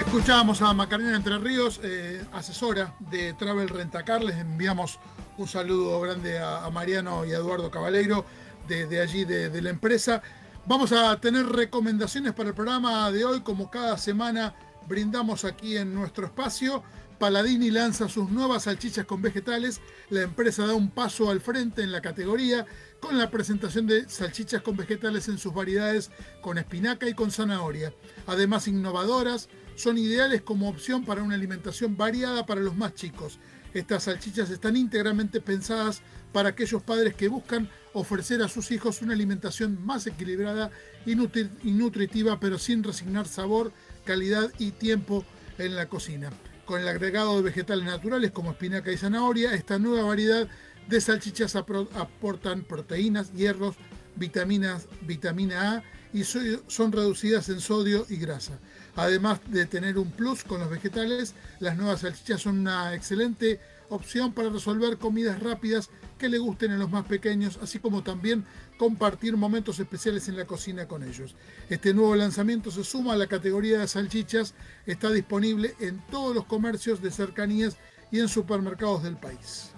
A: Escuchábamos a Macarena Entre Ríos, eh, asesora de Travel Rentacar. Les enviamos un saludo grande a, Mariano y a Eduardo Cabaleiro de, allí, de, de, la empresa. Vamos a tener recomendaciones para el programa de hoy, como cada semana brindamos aquí en nuestro espacio. Paladini lanza sus nuevas salchichas con vegetales. La empresa da un paso al frente en la categoría con la presentación de salchichas con vegetales en sus variedades con espinaca y con zanahoria. Además innovadoras, son ideales como opción para una alimentación variada para los más chicos. Estas salchichas están íntegramente pensadas para aquellos padres que buscan ofrecer a sus hijos una alimentación más equilibrada y nutritiva, pero sin resignar sabor, calidad y tiempo en la cocina. Con el agregado de vegetales naturales como espinaca y zanahoria, esta nueva variedad de salchichas aportan proteínas, hierros, vitaminas, vitamina A y son reducidas en sodio y grasa. Además de tener un plus con los vegetales, las nuevas salchichas son una excelente opción para resolver comidas rápidas que le gusten a los más pequeños, así como también compartir momentos especiales en la cocina con ellos. Este nuevo lanzamiento se suma a la categoría de salchichas, está disponible en todos los comercios de cercanías y en supermercados del país.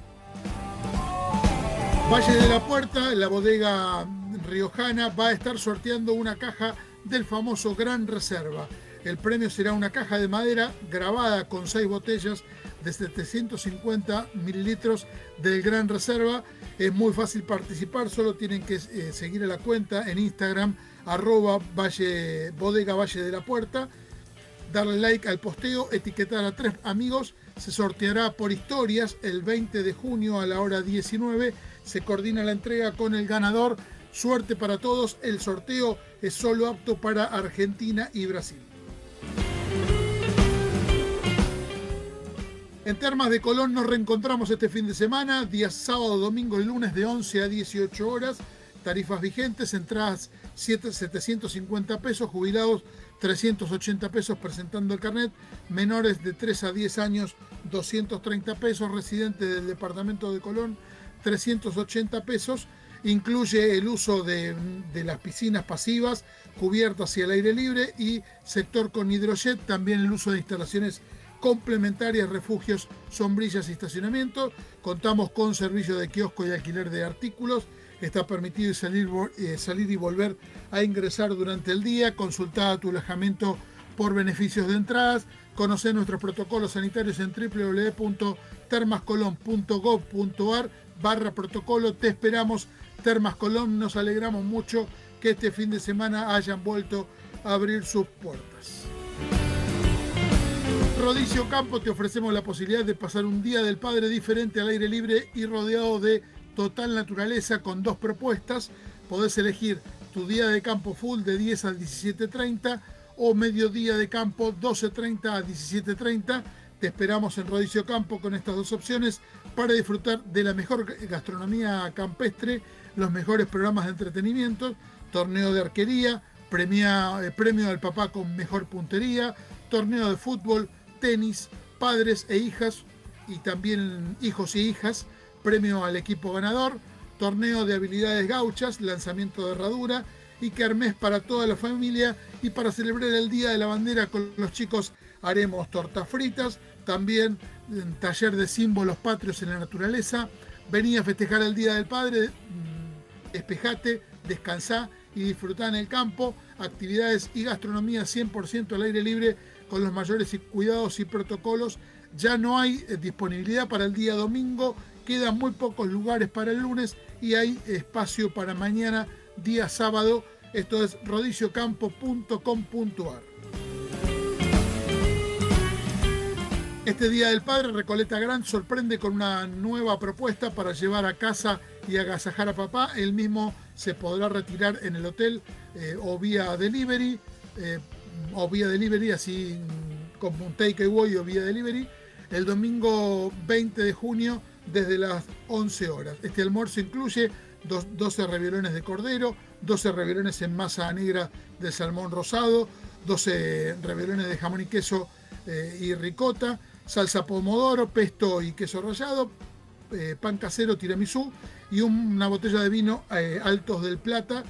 A: Valle de la Puerta, la bodega riojana, va a estar sorteando una caja del famoso Gran Reserva. El premio será una caja de madera grabada con seis botellas de 750 mililitros del Gran Reserva. Es muy fácil participar, solo tienen que eh, seguir a la cuenta en Instagram arroba valle, bodega Valle de la Puerta, darle like al posteo, etiquetar a tres amigos, se sorteará por historias el 20 de junio a la hora 19, se coordina la entrega con el ganador. Suerte para todos, el sorteo es solo apto para Argentina y Brasil. En Termas de Colón nos reencontramos este fin de semana, días sábado, domingo y lunes de 11 a 18 horas. Tarifas vigentes, entradas 750 pesos, jubilados 380 pesos presentando el carnet, menores de 3 a 10 años 230 pesos, residentes del departamento de Colón 380 pesos, incluye el uso de, de las piscinas pasivas, cubiertas y al aire libre y sector con hidrojet, también el uso de instalaciones complementarias, refugios, sombrillas y estacionamiento. Contamos con servicio de kiosco y alquiler de artículos. Está permitido salir, eh, salir y volver a ingresar durante el día. Consulta tu alojamiento por beneficios de entradas. Conoce nuestros protocolos sanitarios en www.termascolon.gov.ar barra protocolo. Te esperamos, Termas Colón. Nos alegramos mucho que este fin de semana hayan vuelto a abrir sus puertas. Rodicio Campo te ofrecemos la posibilidad de pasar un día del padre diferente al aire libre y rodeado de total naturaleza con dos propuestas. Podés elegir tu día de campo full de 10 a 17.30 o mediodía de campo 12.30 a 17.30. Te esperamos en Rodicio Campo con estas dos opciones para disfrutar de la mejor gastronomía campestre, los mejores programas de entretenimiento, torneo de arquería, premia, eh, premio al papá con mejor puntería, torneo de fútbol, tenis, padres e hijas y también hijos y hijas, premio al equipo ganador, torneo de habilidades gauchas, lanzamiento de herradura y kermés para toda la familia y para celebrar el Día de la Bandera con los chicos haremos tortas fritas, también taller de símbolos patrios en la naturaleza, vení a festejar el Día del Padre, mm, despejate, descansá y disfrutá en el campo, actividades y gastronomía 100% al aire libre con los mayores cuidados y protocolos. Ya no hay eh, disponibilidad para el día domingo, quedan muy pocos lugares para el lunes y hay espacio para mañana, día sábado. Esto es rodiciocampo.com.ar. Este Día del Padre, Recoleta Gran sorprende con una nueva propuesta para llevar a casa y agasajar a papá. Él mismo se podrá retirar en el hotel eh, o vía delivery. Eh, o vía delivery, así como un takeaway o vía delivery, el domingo 20 de junio desde las 11 horas. Este almuerzo incluye 12 revielones de cordero, 12 revielones en masa negra de salmón rosado, 12 revielones de jamón y queso eh, y ricota, salsa pomodoro, pesto y queso rallado, eh, pan casero tiramisú y una botella de vino eh, Altos del Plata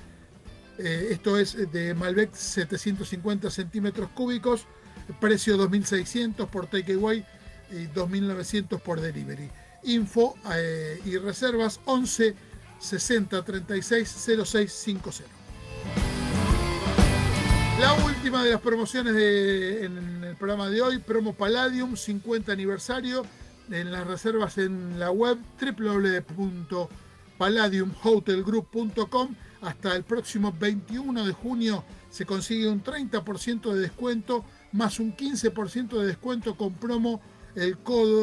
A: eh, esto es de Malbec 750 centímetros cúbicos, precio 2.600 por takeaway y 2.900 por delivery. Info eh, y reservas 11 60 36 06 50. La última de las promociones en el programa de hoy, promo Palladium 50 aniversario, en las reservas en la web www.palladiumhotelgroup.com hasta el próximo 21 de junio se consigue un 30% de descuento más un 15% de descuento con promo el,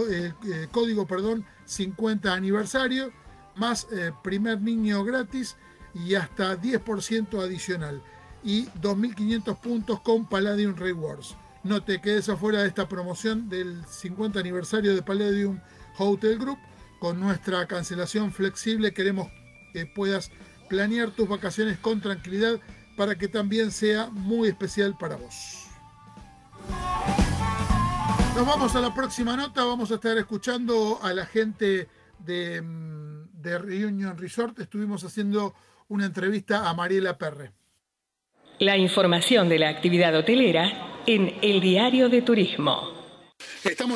A: eh, código perdón, 50 aniversario más eh, primer niño gratis y hasta 10% adicional y 2.500 puntos con Palladium Rewards. No te quedes afuera de esta promoción del 50 aniversario de Palladium Hotel Group. Con nuestra cancelación flexible queremos que puedas planear tus vacaciones con tranquilidad para que también sea muy especial para vos. Nos vamos a la próxima nota, vamos a estar escuchando a la gente de, mm, de Reunion Resort. Estuvimos haciendo una entrevista a Mariela Perre.
B: La información de la actividad hotelera en el Diario de Turismo.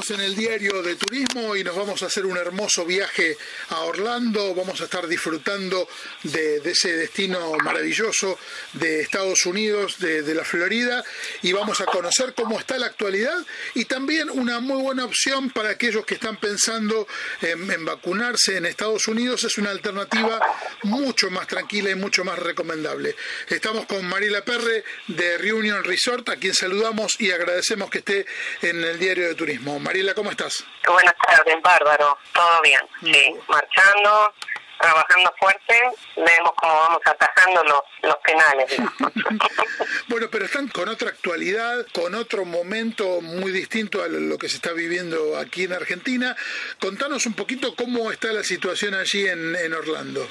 A: En el diario de turismo y nos vamos a hacer un hermoso viaje a Orlando. Vamos a estar disfrutando de, ese destino maravilloso de Estados Unidos, de, la Florida, y vamos a conocer cómo está la actualidad y también una muy buena opción para aquellos que están pensando en, vacunarse en Estados Unidos. Es una alternativa mucho más tranquila y mucho más recomendable. Estamos con Mariela Perre de Reunion Resort, a quien saludamos y agradecemos que esté en el diario de turismo. Mariela, ¿cómo estás?
J: Buenas tardes, bárbaro, todo bien. Sí, marchando, trabajando fuerte, vemos cómo vamos atajando los, los penales. *laughs*
A: bueno, pero están con otra actualidad, con otro momento muy distinto a lo que se está viviendo aquí en Argentina. Contanos un poquito cómo está la situación allí en, en Orlando.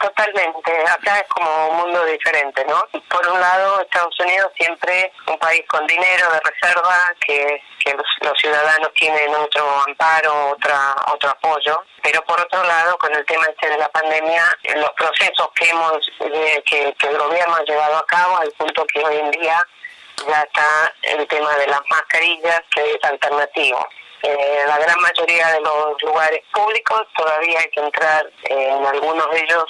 J: Totalmente, acá es como un mundo diferente, ¿no? Por un lado, Estados Unidos siempre un país con dinero de reserva, que, que los, ciudadanos tienen otro amparo, otra, otro apoyo, pero por otro lado, con el tema este de la pandemia, los procesos que hemos, que, que el gobierno ha llevado a cabo, al punto que hoy en día ya está el tema de las mascarillas, que es alternativo. Eh, la gran mayoría de los lugares públicos todavía hay que entrar en algunos de ellos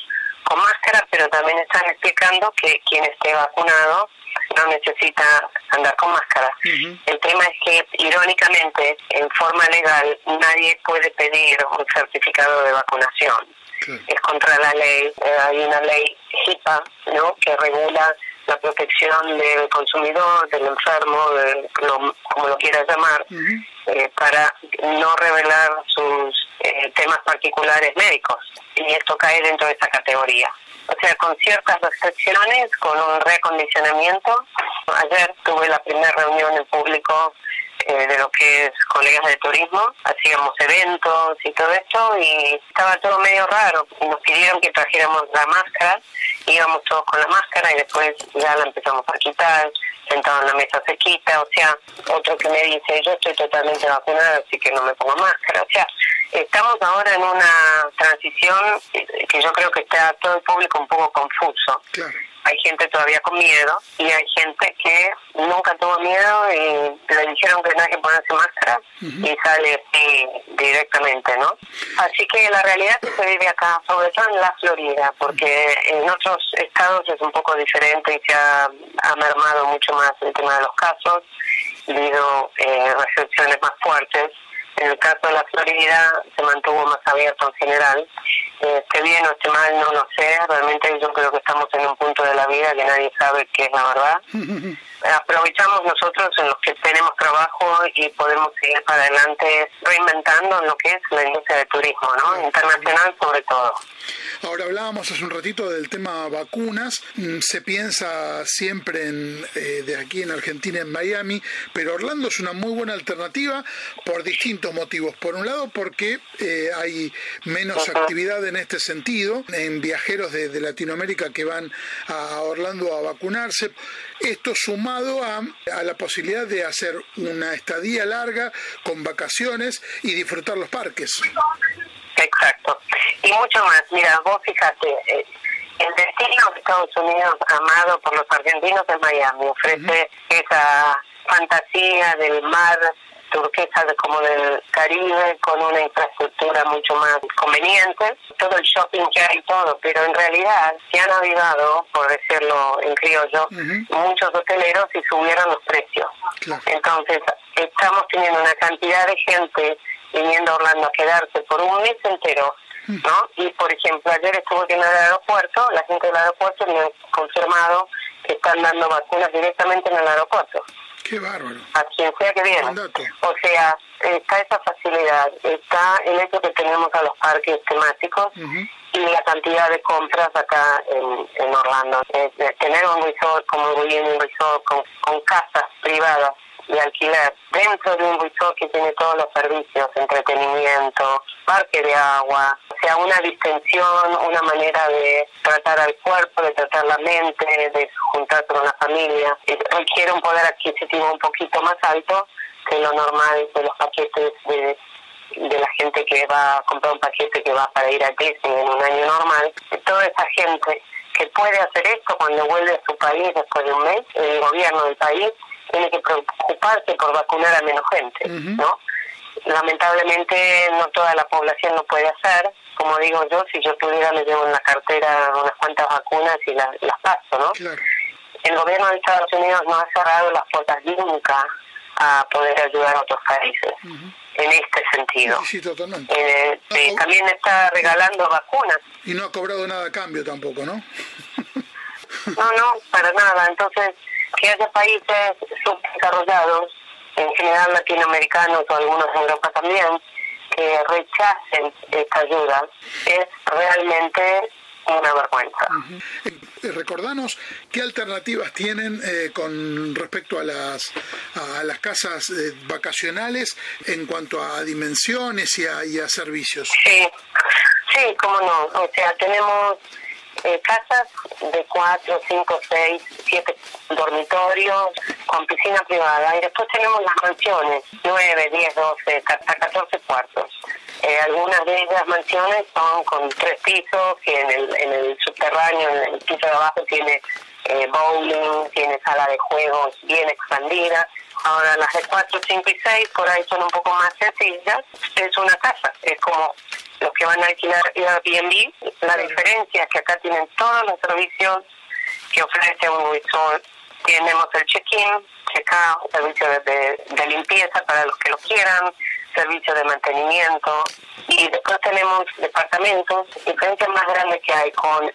J: con máscara, pero también están explicando que quien esté vacunado no necesita andar con máscara. El tema es que, irónicamente, en forma legal, nadie puede pedir un certificado de vacunación. es contra la ley. Eh, hay una ley HIPAA, ¿no? Que regula la protección del consumidor, del enfermo, de, como lo quieras llamar, eh, para no revelar sus eh, temas particulares médicos. Y esto cae dentro de esa categoría. O sea, con ciertas restricciones, con un reacondicionamiento. Ayer tuve la primera reunión en público eh, de lo que es colegas de turismo, hacíamos eventos y todo esto y estaba todo medio raro. Nos pidieron que trajéramos la máscara, íbamos todos con la máscara y después ya la empezamos a quitar, sentado en la mesa se quita, o sea, otro que me dice, yo estoy totalmente vacunada, así que no me pongo máscara, o sea, estamos ahora en una transición que yo creo que está todo el público un poco confuso. Claro hay gente todavía con miedo y hay gente que nunca tuvo miedo y le dijeron que no hay que ponerse máscara y sale directamente, ¿no? Así que la realidad que se vive acá, sobre todo en la Florida, porque en otros estados es un poco diferente y se ha, mermado mucho más el tema de los casos, ha habido eh, restricciones más fuertes en el caso de la Florida se mantuvo más abierto en general. Eh, esté bien o esté mal, no lo sé. Realmente yo creo que estamos en un punto de la vida que nadie sabe qué es la verdad. *laughs* aprovechamos nosotros en los que tenemos trabajo y podemos seguir para adelante reinventando lo que es la industria del turismo, ¿no? Internacional sobre todo.
A: Ahora hablábamos hace un ratito del tema vacunas. Mm, se piensa siempre en, eh, de aquí en Argentina, en Miami, pero Orlando es una muy buena alternativa por distintos motivos. Por un lado, porque eh, hay menos actividad en este sentido, en viajeros de, de Latinoamérica que van a Orlando a vacunarse. Esto sumado a, la posibilidad de hacer una estadía larga con vacaciones y disfrutar los parques.
J: Exacto. Y mucho más. Mira, vos fíjate, eh, el destino de Estados Unidos amado por los argentinos es Miami. Ofrece esa fantasía del mar turquesa como del Caribe con una infraestructura mucho más conveniente, todo el shopping que hay todo, pero en realidad se han avivado, por decirlo en criollo, muchos hoteleros y subieron los precios. Entonces, estamos teniendo una cantidad de gente viniendo a Orlando a quedarse por un mes entero ¿no? Y por ejemplo, ayer estuve en el aeropuerto, la gente del aeropuerto me ha confirmado que están dando vacunas directamente en el aeropuerto.
A: Qué bárbaro.
J: A quien sea que viene. O sea, está esa facilidad, está el hecho que tenemos a los parques temáticos y la cantidad de compras acá en, en Orlando. tener un resort como un resort con, con casas privadas de alquiler dentro de un resort que tiene todos los servicios, entretenimiento, parque de agua, sea, una distensión, una manera de tratar al cuerpo, de tratar la mente, de juntar con una familia, requiere un poder adquisitivo un poquito más alto que lo normal de los paquetes de de la gente que va a comprar un paquete que va para ir a Disney en un año normal, toda esa gente que puede hacer esto cuando vuelve a su país después de un mes, el gobierno del país tiene que preocuparse por vacunar a menos gente, ¿no? Lamentablemente no toda la población lo puede hacer. Como digo yo, si yo pudiera me llevo en la cartera unas cuantas vacunas y las, las paso, ¿no? El gobierno de Estados Unidos no ha cerrado las puertas nunca a poder ayudar a otros países en este sentido.
A: Sí, totalmente.
J: Eh, también está regalando vacunas.
A: Y no ha cobrado nada a cambio tampoco, ¿no?
J: no, no, para nada. Entonces, que haya países subdesarrollados, en general latinoamericanos o algunos de Europa también, que rechacen esta ayuda, es realmente una vergüenza.
A: Eh, recordanos qué alternativas tienen eh, con respecto a las a las casas eh, vacacionales en cuanto a dimensiones y a, y a servicios.
J: Sí, sí, cómo no. O sea, tenemos eh, casas de 4, 5, 6, 7 dormitorios con piscina privada y después tenemos las mansiones, 9, 10, 12, hasta 14 cuartos. Eh, algunas de ellas mansiones son con tres pisos, que en el, en el subterráneo, en el piso de abajo tiene eh, bowling, tiene sala de juegos bien expandida. Ahora las de 4, 5 y 6 por ahí son un poco más sencillas. Es una casa, es como los que van a alquilar Airbnb. La diferencia es que acá tienen todos los servicios que ofrece un resort. Tenemos el check-in, check-out, servicio de, limpieza para los que lo quieran, servicio de mantenimiento y después tenemos departamentos, diferencias más grandes que hay con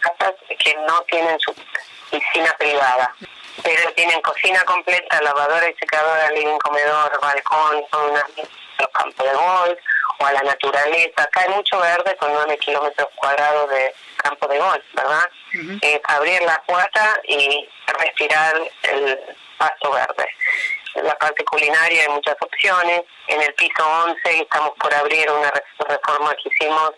J: casas que no tienen su piscina privada, pero tienen cocina completa, lavadora y secadora, living, comedor, balcón, son unas los campos de golf o a la naturaleza. Acá hay mucho verde con 9 kilómetros cuadrados de campo de golf, ¿verdad? Es abrir la puerta y respirar el pasto verde. En la parte culinaria hay muchas opciones. En el piso 11 estamos por abrir una reforma que hicimos,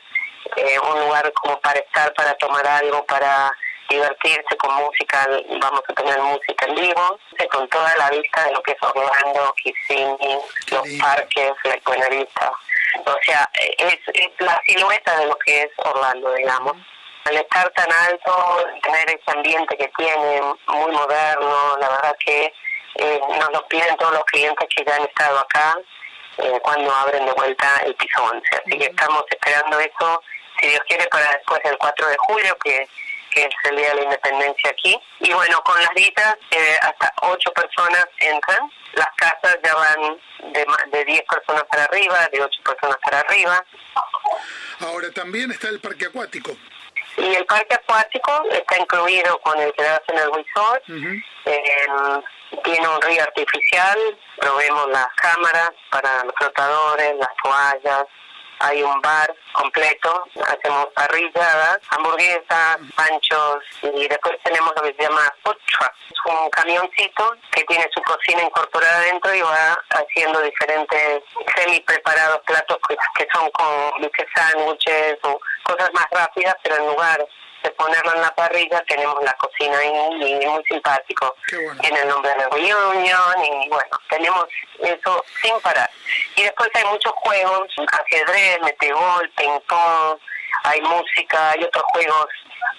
J: eh, un lugar como para estar, para tomar algo, para divertirse con música, vamos a tener música en vivo, con toda la vista de lo que es Orlando, Kissimmee, los parques, la Buenavista. O sea, es, es la silueta de lo que es Orlando, digamos al estar tan alto, tener ese ambiente que tiene, muy moderno, la verdad que eh, nos lo piden todos los clientes que ya han estado acá eh, cuando abren de vuelta el piso 11. Así que estamos esperando eso, si Dios quiere, para después del 4 de julio, que, que es el Día de la Independencia aquí. Y bueno, con las vistas, eh, hasta 8 personas entran. Las casas ya van de, de 10 personas para arriba, de 8 personas para arriba.
A: Ahora también está el parque acuático.
J: Y el parque acuático está incluido con el quedarse en el resort. tiene un río artificial, probemos las cámaras para los flotadores, las toallas, hay un bar completo, hacemos parrilladas, hamburguesas, panchos y después tenemos lo que se llama food. Es un camioncito que tiene su cocina incorporada dentro y va haciendo diferentes semi preparados platos que, son con sándwiches o cosas más rápidas, pero en lugar de ponerlo en la parrilla tenemos la cocina ahí y muy simpático. Tiene el nombre de Reunion y bueno, tenemos eso sin parar. Y después hay muchos juegos, ajedrez, metegol, ping pong, hay música, hay otros juegos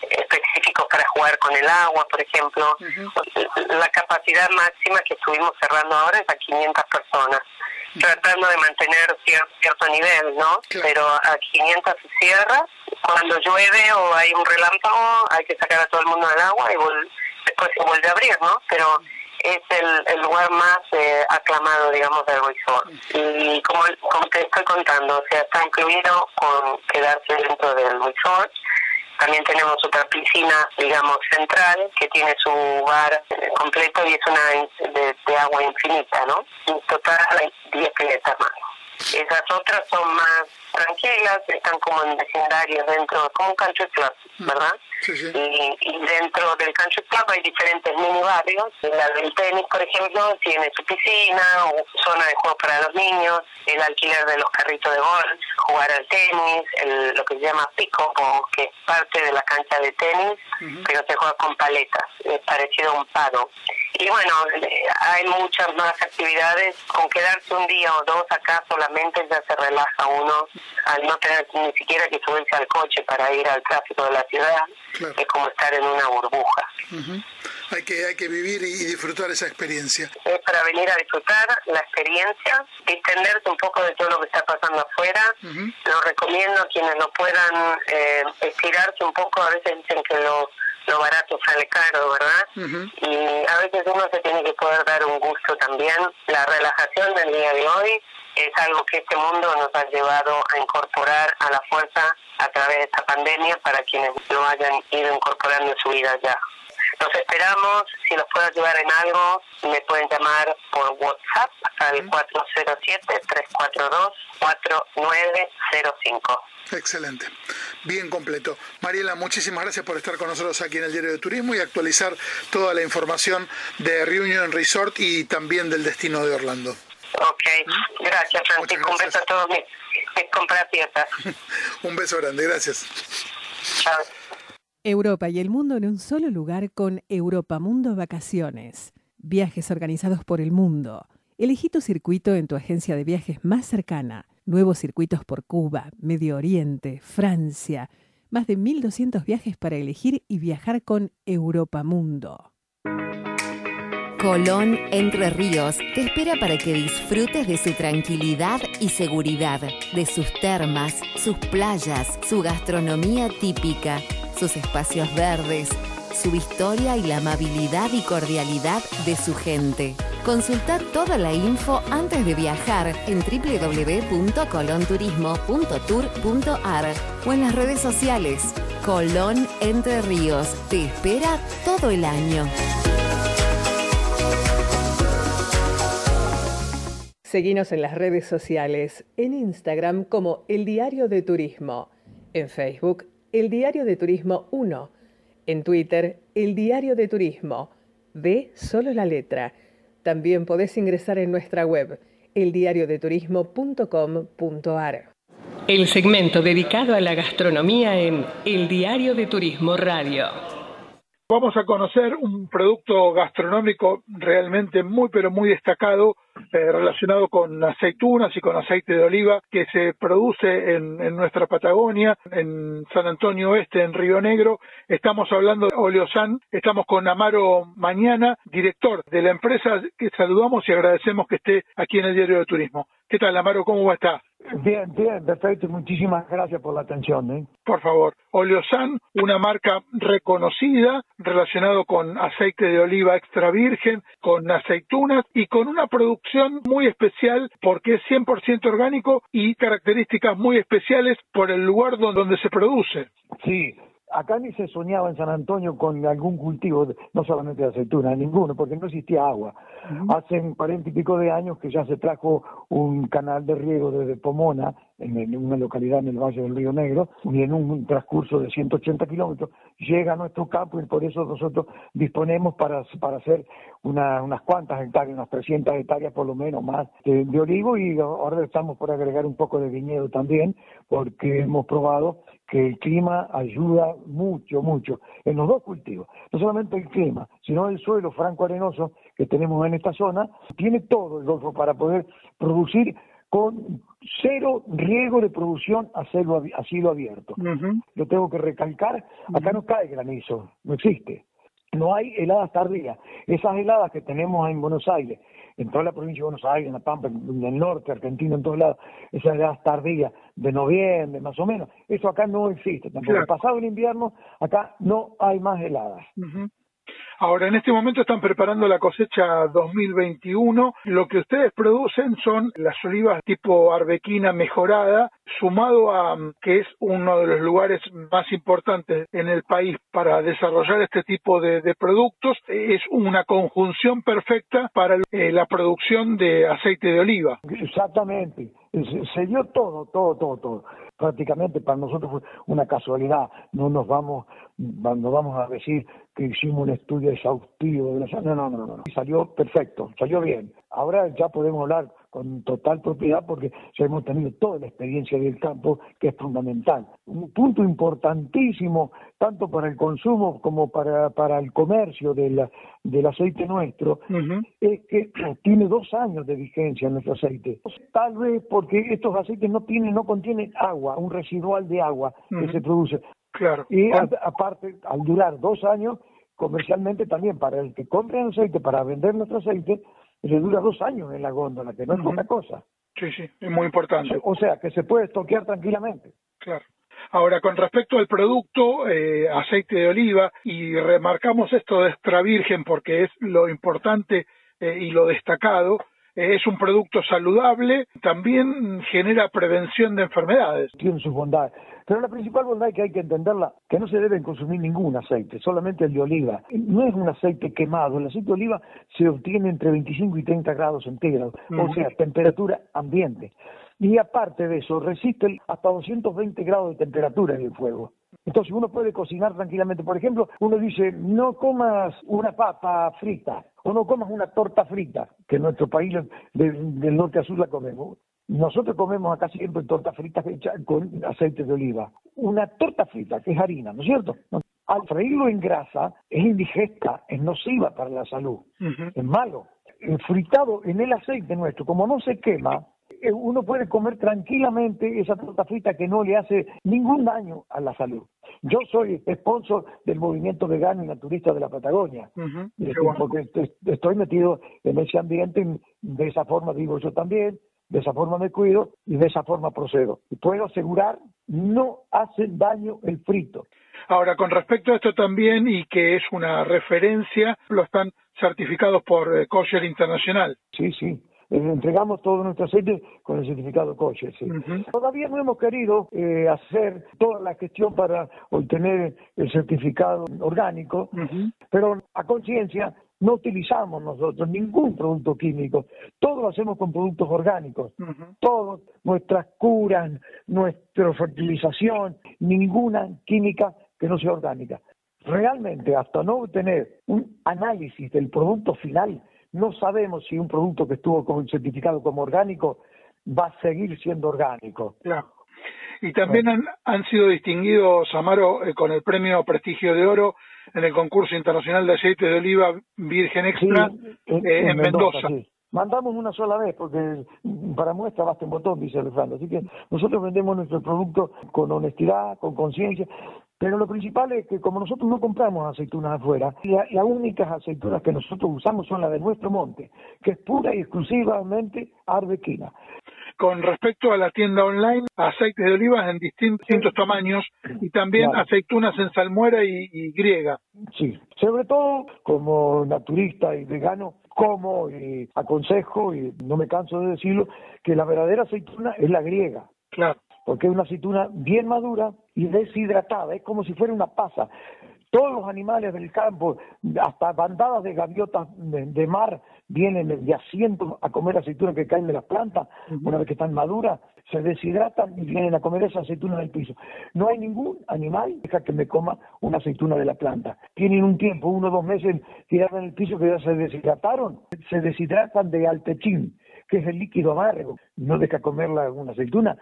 J: específicos para jugar con el agua, por ejemplo. La capacidad máxima que estuvimos cerrando ahora es a 500 personas, tratando de mantener cierto, nivel, ¿no? Pero a 500 se cierra, cuando llueve o hay un relámpago hay que sacar a todo el mundo del agua y después se vuelve a abrir, ¿no? Pero es el, lugar más eh, aclamado, digamos, del resort. Y como, como te estoy contando, o sea, está incluido con quedarse dentro del resort también tenemos otra piscina, digamos, central, que tiene su bar completo y es una de, agua infinita, ¿no? En total hay 10 piletas más. Esas otras son más tranquilas, están como en vecindarios dentro, como un country club, ¿verdad? Y, dentro del country club hay diferentes mini barrios. La del tenis, por ejemplo, tiene su piscina zona de juego para los niños, el alquiler de los carritos de golf, jugar al tenis, el, lo que se llama pico, que es parte de la cancha de tenis, pero se juega con paletas, es parecido a un pado. Y bueno, eh, hay muchas más actividades. Con quedarse un día o dos acá solamente ya se relaja uno al no tener ni siquiera que subirse al coche para ir al tráfico de la ciudad. Es como estar en una burbuja.
A: Hay que, hay que vivir y disfrutar esa experiencia.
J: Es para venir a disfrutar la experiencia, distenderse un poco de todo lo que está pasando afuera. Lo recomiendo a quienes no puedan eh, estirarse un poco. A veces dicen que lo lo barato sale caro, ¿verdad? Y a veces uno se tiene que poder dar un gusto también. La relajación del día de hoy es algo que este mundo nos ha llevado a incorporar a la fuerza a través de esta pandemia para quienes lo hayan ido incorporando en su vida ya. Los esperamos, si los puedo ayudar en algo, me pueden llamar por WhatsApp al 407-342-4905.
A: Excelente, bien completo. Mariela, muchísimas gracias por estar con nosotros aquí en el Diario de Turismo y actualizar toda la información de Reunion Resort y también del destino de Orlando.
J: Ok, gracias Francisco, un beso a todos mis, compatriotas. *laughs*
A: un beso grande, gracias.
F: Chao. Europa y el mundo en un solo lugar con Europa Mundo Vacaciones. Viajes organizados por el mundo. Elegí tu circuito en tu agencia de viajes más cercana. Nuevos circuitos por Cuba, Medio Oriente, Francia. Más de 1.200 viajes para elegir y viajar con Europa Mundo.
E: Colón Entre Ríos te espera para que disfrutes de su tranquilidad y seguridad, de sus termas, sus playas, su gastronomía típica, sus espacios verdes, su historia y la amabilidad y cordialidad de su gente. Consulta toda la info antes de viajar en www.colonturismo.tour.ar o en las redes sociales. Colón Entre Ríos te espera todo el año.
F: Seguinos en las redes sociales, en Instagram como El Diario de Turismo, en Facebook El Diario de Turismo 1, en Twitter El Diario de Turismo, de solo la letra. También podés ingresar en nuestra web eldiariodeturismo.com.ar.
K: El segmento dedicado a la gastronomía en El Diario de Turismo Radio.
B: Vamos a conocer un producto gastronómico realmente muy pero muy destacado eh, relacionado con aceitunas y con aceite de oliva que se produce en, nuestra Patagonia, en San Antonio Oeste, en Río Negro. Estamos hablando de Oleosan, estamos con Amaro Mañana, director de la empresa que saludamos y agradecemos que esté aquí en el Diario de Turismo. ¿Qué tal, Amaro? ¿Cómo va a estar?
L: Bien, bien, perfecto. Muchísimas gracias por la atención. ¿eh?
B: Por favor, Oleosan, una marca reconocida relacionado con aceite de oliva extra virgen, con aceitunas y con una producción muy especial porque es 100% orgánico y características muy especiales por el lugar donde se produce.
L: Sí, acá ni se soñaba en San Antonio con algún cultivo, no solamente de aceituna, ninguno, porque no existía agua. Hace cuarenta y pico de años que ya se trajo un canal de riego desde Pomona, en, una localidad en el Valle del Río Negro, y en un transcurso de 180 kilómetros llega a nuestro campo y por eso nosotros disponemos para, para hacer unas cuantas hectáreas, unas 300 hectáreas por lo menos más de, de olivo y ahora estamos por agregar un poco de viñedo también, porque hemos probado que el clima ayuda mucho, mucho en los dos cultivos. No solamente el clima, sino el suelo franco arenoso que tenemos en esta zona, tiene todo el golfo para poder producir con cero riego de producción a cielo, a cielo abierto. Yo tengo que recalcar, acá no cae granizo, no existe. No hay heladas tardías. Esas heladas que tenemos en Buenos Aires, en toda la provincia de Buenos Aires, en La Pampa, en el norte, Argentina, en todos lados, esas heladas tardías de noviembre, más o menos, eso acá no existe tampoco. Pasado el invierno, acá no hay más heladas.
B: Ahora, en este momento están preparando la cosecha 2021. Lo que ustedes producen son las olivas tipo arbequina mejorada, sumado a que es uno de los lugares más importantes en el país para desarrollar este tipo de, productos. Es una conjunción perfecta para eh, la producción de aceite de oliva.
L: Exactamente. Se dio todo, todo, todo, todo prácticamente para nosotros fue una casualidad. No nos vamos, no vamos a decir que hicimos un estudio exhaustivo de la no, no, no, no, salió perfecto, salió bien. Ahora ya podemos hablar con total propiedad porque ya hemos tenido toda la experiencia del campo que es fundamental. Un punto importantísimo tanto para el consumo como para, para el comercio del, del aceite nuestro es que *clears throat* tiene dos años de vigencia nuestro aceite. Tal vez porque estos aceites no tienen, no contienen agua, un residual de agua que se produce.
B: Claro.
L: Y aparte, al durar dos años, comercialmente también para el que compre el aceite, para vender nuestro aceite, le dura dos años en la góndola, que no es poca cosa.
B: Sí, sí, es muy importante.
L: O sea, que se puede estoquear tranquilamente.
B: Claro. Ahora, con respecto al producto, eh, aceite de oliva, y remarcamos esto de extra virgen porque es lo importante eh, y lo destacado, es un producto saludable, también genera prevención de enfermedades.
L: Tiene sus bondades. Pero la principal bondad que hay que entenderla, que no se debe consumir ningún aceite, solamente el de oliva. No es un aceite quemado, el aceite de oliva se obtiene entre 25 y 30 grados centígrados, o sea, temperatura ambiente. Y aparte de eso, resiste hasta 220 grados de temperatura en el fuego. Entonces uno puede cocinar tranquilamente. Por ejemplo, uno dice, no comas una papa frita o no comas una torta frita, que en nuestro país del norte a sur la comemos. Nosotros comemos acá siempre tortas fritas hechas con aceite de oliva. Una torta frita, que es harina, ¿no es cierto? Al freírlo en grasa, es indigesta, es nociva para la salud, es malo. El fritado en el aceite nuestro, como no se quema, uno puede comer tranquilamente esa torta frita que no le hace ningún daño a la salud. Yo soy sponsor del movimiento vegano y naturista de la Patagonia, porque estoy metido en ese ambiente, de esa forma vivo yo también, de esa forma me cuido y de esa forma procedo. Y puedo asegurar, no hace daño el frito.
A: Ahora, con respecto a esto también, y que es una referencia, lo están certificados por eh, Kosher Internacional.
L: Sí, sí. Eh, entregamos todo nuestro aceite con el certificado kosher. Sí. Todavía no hemos querido eh, hacer toda la gestión para obtener el certificado orgánico, pero a conciencia no utilizamos nosotros ningún producto químico, todo lo hacemos con productos orgánicos, todo, nuestras curas, nuestra fertilización, ninguna química que no sea orgánica. Realmente, hasta no obtener un análisis del producto final, no sabemos si un producto que estuvo con certificado como orgánico va a seguir siendo orgánico.
A: Claro. Y también han, han sido distinguidos, Amaro, eh, con el premio Prestigio de Oro en el concurso internacional de aceite de oliva Virgen Extra en, eh, Mendoza.
L: Mandamos una sola vez, porque para muestra basta un botón, dice Alejandro. Así que nosotros vendemos nuestro producto con honestidad, con conciencia. Pero lo principal es que como nosotros no compramos aceitunas afuera, las únicas aceitunas que nosotros usamos son las de nuestro monte, que es pura y exclusivamente arbequina.
A: Con respecto a la tienda online, aceites de olivas en distintos, tamaños y también aceitunas en salmuera y, griega.
L: Sí, sobre todo como naturista y vegano, como y aconsejo, y no me canso de decirlo, que la verdadera aceituna es la griega.
A: Claro
L: porque es una aceituna bien madura y deshidratada, es como si fuera una pasa. Todos los animales del campo, hasta bandadas de gaviotas de, mar, vienen de asiento a comer aceitunas que caen de las plantas, una vez que están maduras, se deshidratan y vienen a comer esa aceituna del piso. No hay ningún animal que me coma una aceituna de la planta. Tienen un tiempo, uno o dos meses tiradas en el piso que ya se deshidrataron, se deshidratan de altechín que es el líquido amargo, no deja comerla una aceituna,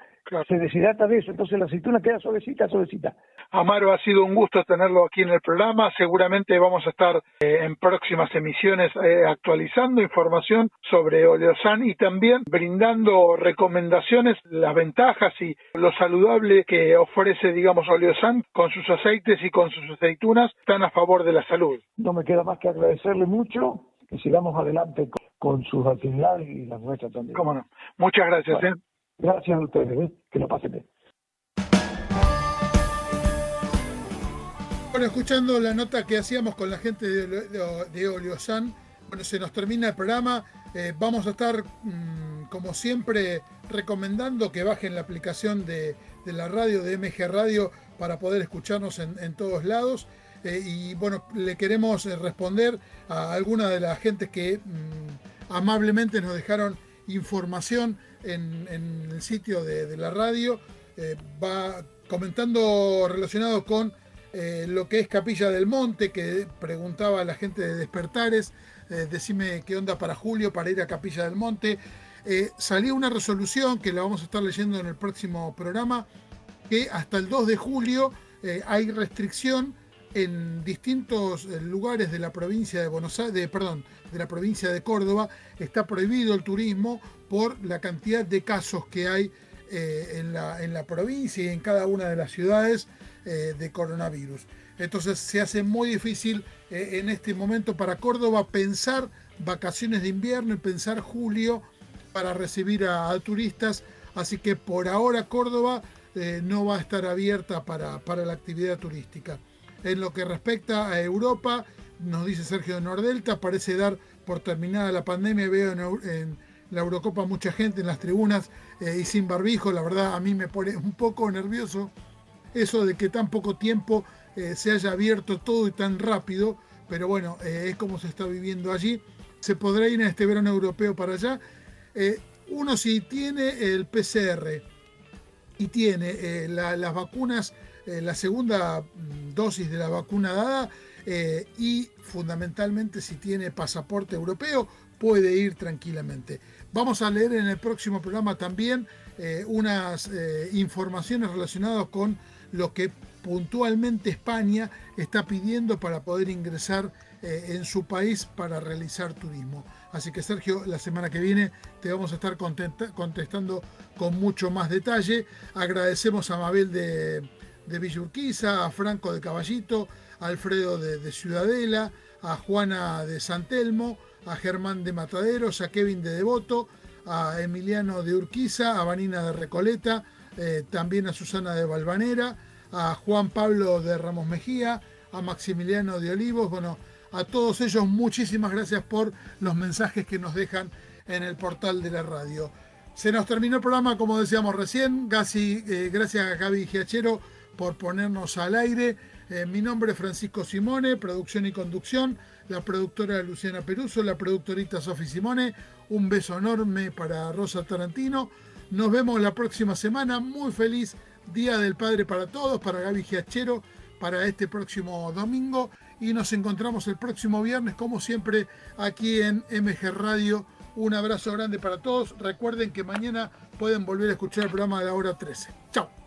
L: se deshidrata de eso, entonces la aceituna queda suavecita, suavecita.
A: Amaro, ha sido un gusto tenerlo aquí en el programa, seguramente vamos a estar eh, en próximas emisiones eh, actualizando información sobre Oleosan y también brindando recomendaciones, las ventajas y lo saludable que ofrece, digamos, Oleosan con sus aceites y con sus aceitunas, están a favor de la salud.
L: No me queda más que agradecerle mucho que sigamos adelante con, sus actividades y las nuestras también.
A: Cómo no. Muchas gracias. ¿eh?
L: Gracias a ustedes. ¿eh? Que lo pasen bien.
A: Bueno, escuchando la nota que hacíamos con la gente de, de, Oleosan, bueno, se nos termina el programa. Eh, vamos a estar, mm, como siempre, recomendando que bajen la aplicación de, la radio, de MG Radio, para poder escucharnos en todos lados. Eh, y bueno, le queremos responder a alguna de las gentes que mm, amablemente nos dejaron información en, el sitio de, la radio. Eh, va comentando relacionado con lo que es Capilla del Monte, que preguntaba a la gente de Despertares, decime qué onda para julio para ir a Capilla del Monte. salió una resolución que la vamos a estar leyendo en el próximo programa, que hasta el 2 de julio hay restricción en distintos eh, lugares de la provincia de Buenos Aires, de, perdón, de la provincia de Córdoba, está prohibido el turismo por la cantidad de casos que hay eh, en, la, en, la, provincia y en cada una de las ciudades eh, de coronavirus. Entonces se hace muy difícil en este momento para Córdoba pensar vacaciones de invierno y pensar julio para recibir a, turistas. Así que por ahora Córdoba no va a estar abierta para, para la actividad turística. En lo que respecta a Europa, nos dice Sergio de Nordelta, parece dar por terminada la pandemia. Veo en, la Eurocopa mucha gente en las tribunas eh, y sin barbijo. La verdad, a mí me pone un poco nervioso eso de que tan poco tiempo eh, se haya abierto todo y tan rápido. Pero bueno, eh, es como se está viviendo allí. Se podrá ir en este verano europeo para allá. uno si tiene el PCR y tiene las vacunas eh, la segunda mm, dosis de la vacuna dada eh, y fundamentalmente si tiene pasaporte europeo puede ir tranquilamente. Vamos a leer en el próximo programa también eh, unas informaciones relacionadas con lo que puntualmente España está pidiendo para poder ingresar en su país para realizar turismo. Así que Sergio, la semana que viene te vamos a estar contestando con mucho más detalle. Agradecemos a Mabel de de Villurquiza, a Franco de Caballito, a Alfredo de, Ciudadela, a Juana de San Telmo, a Germán de Mataderos, a Kevin de Devoto, a Emiliano de Urquiza, a Vanina de Recoleta, eh, también a Susana de Valvanera, a Juan Pablo de Ramos Mejía, a Maximiliano de Olivos, bueno, a todos ellos muchísimas gracias por los mensajes que nos dejan en el portal de la radio. Se nos terminó el programa, como decíamos recién, eh, gracias a Gaby Giachero por ponernos al aire. Eh, mi nombre es Francisco Simone, producción y conducción, la productora Luciana Peruso, la productorita Sofi Simone. Un beso enorme para Rosa Tarantino. Nos vemos la próxima semana. Muy feliz Día del Padre para todos, para Gaby Giachero, para este próximo domingo. Y nos encontramos el próximo viernes, como siempre, aquí en MG Radio. Un abrazo grande para todos. Recuerden que mañana pueden volver a escuchar el programa de la hora 13. Chao.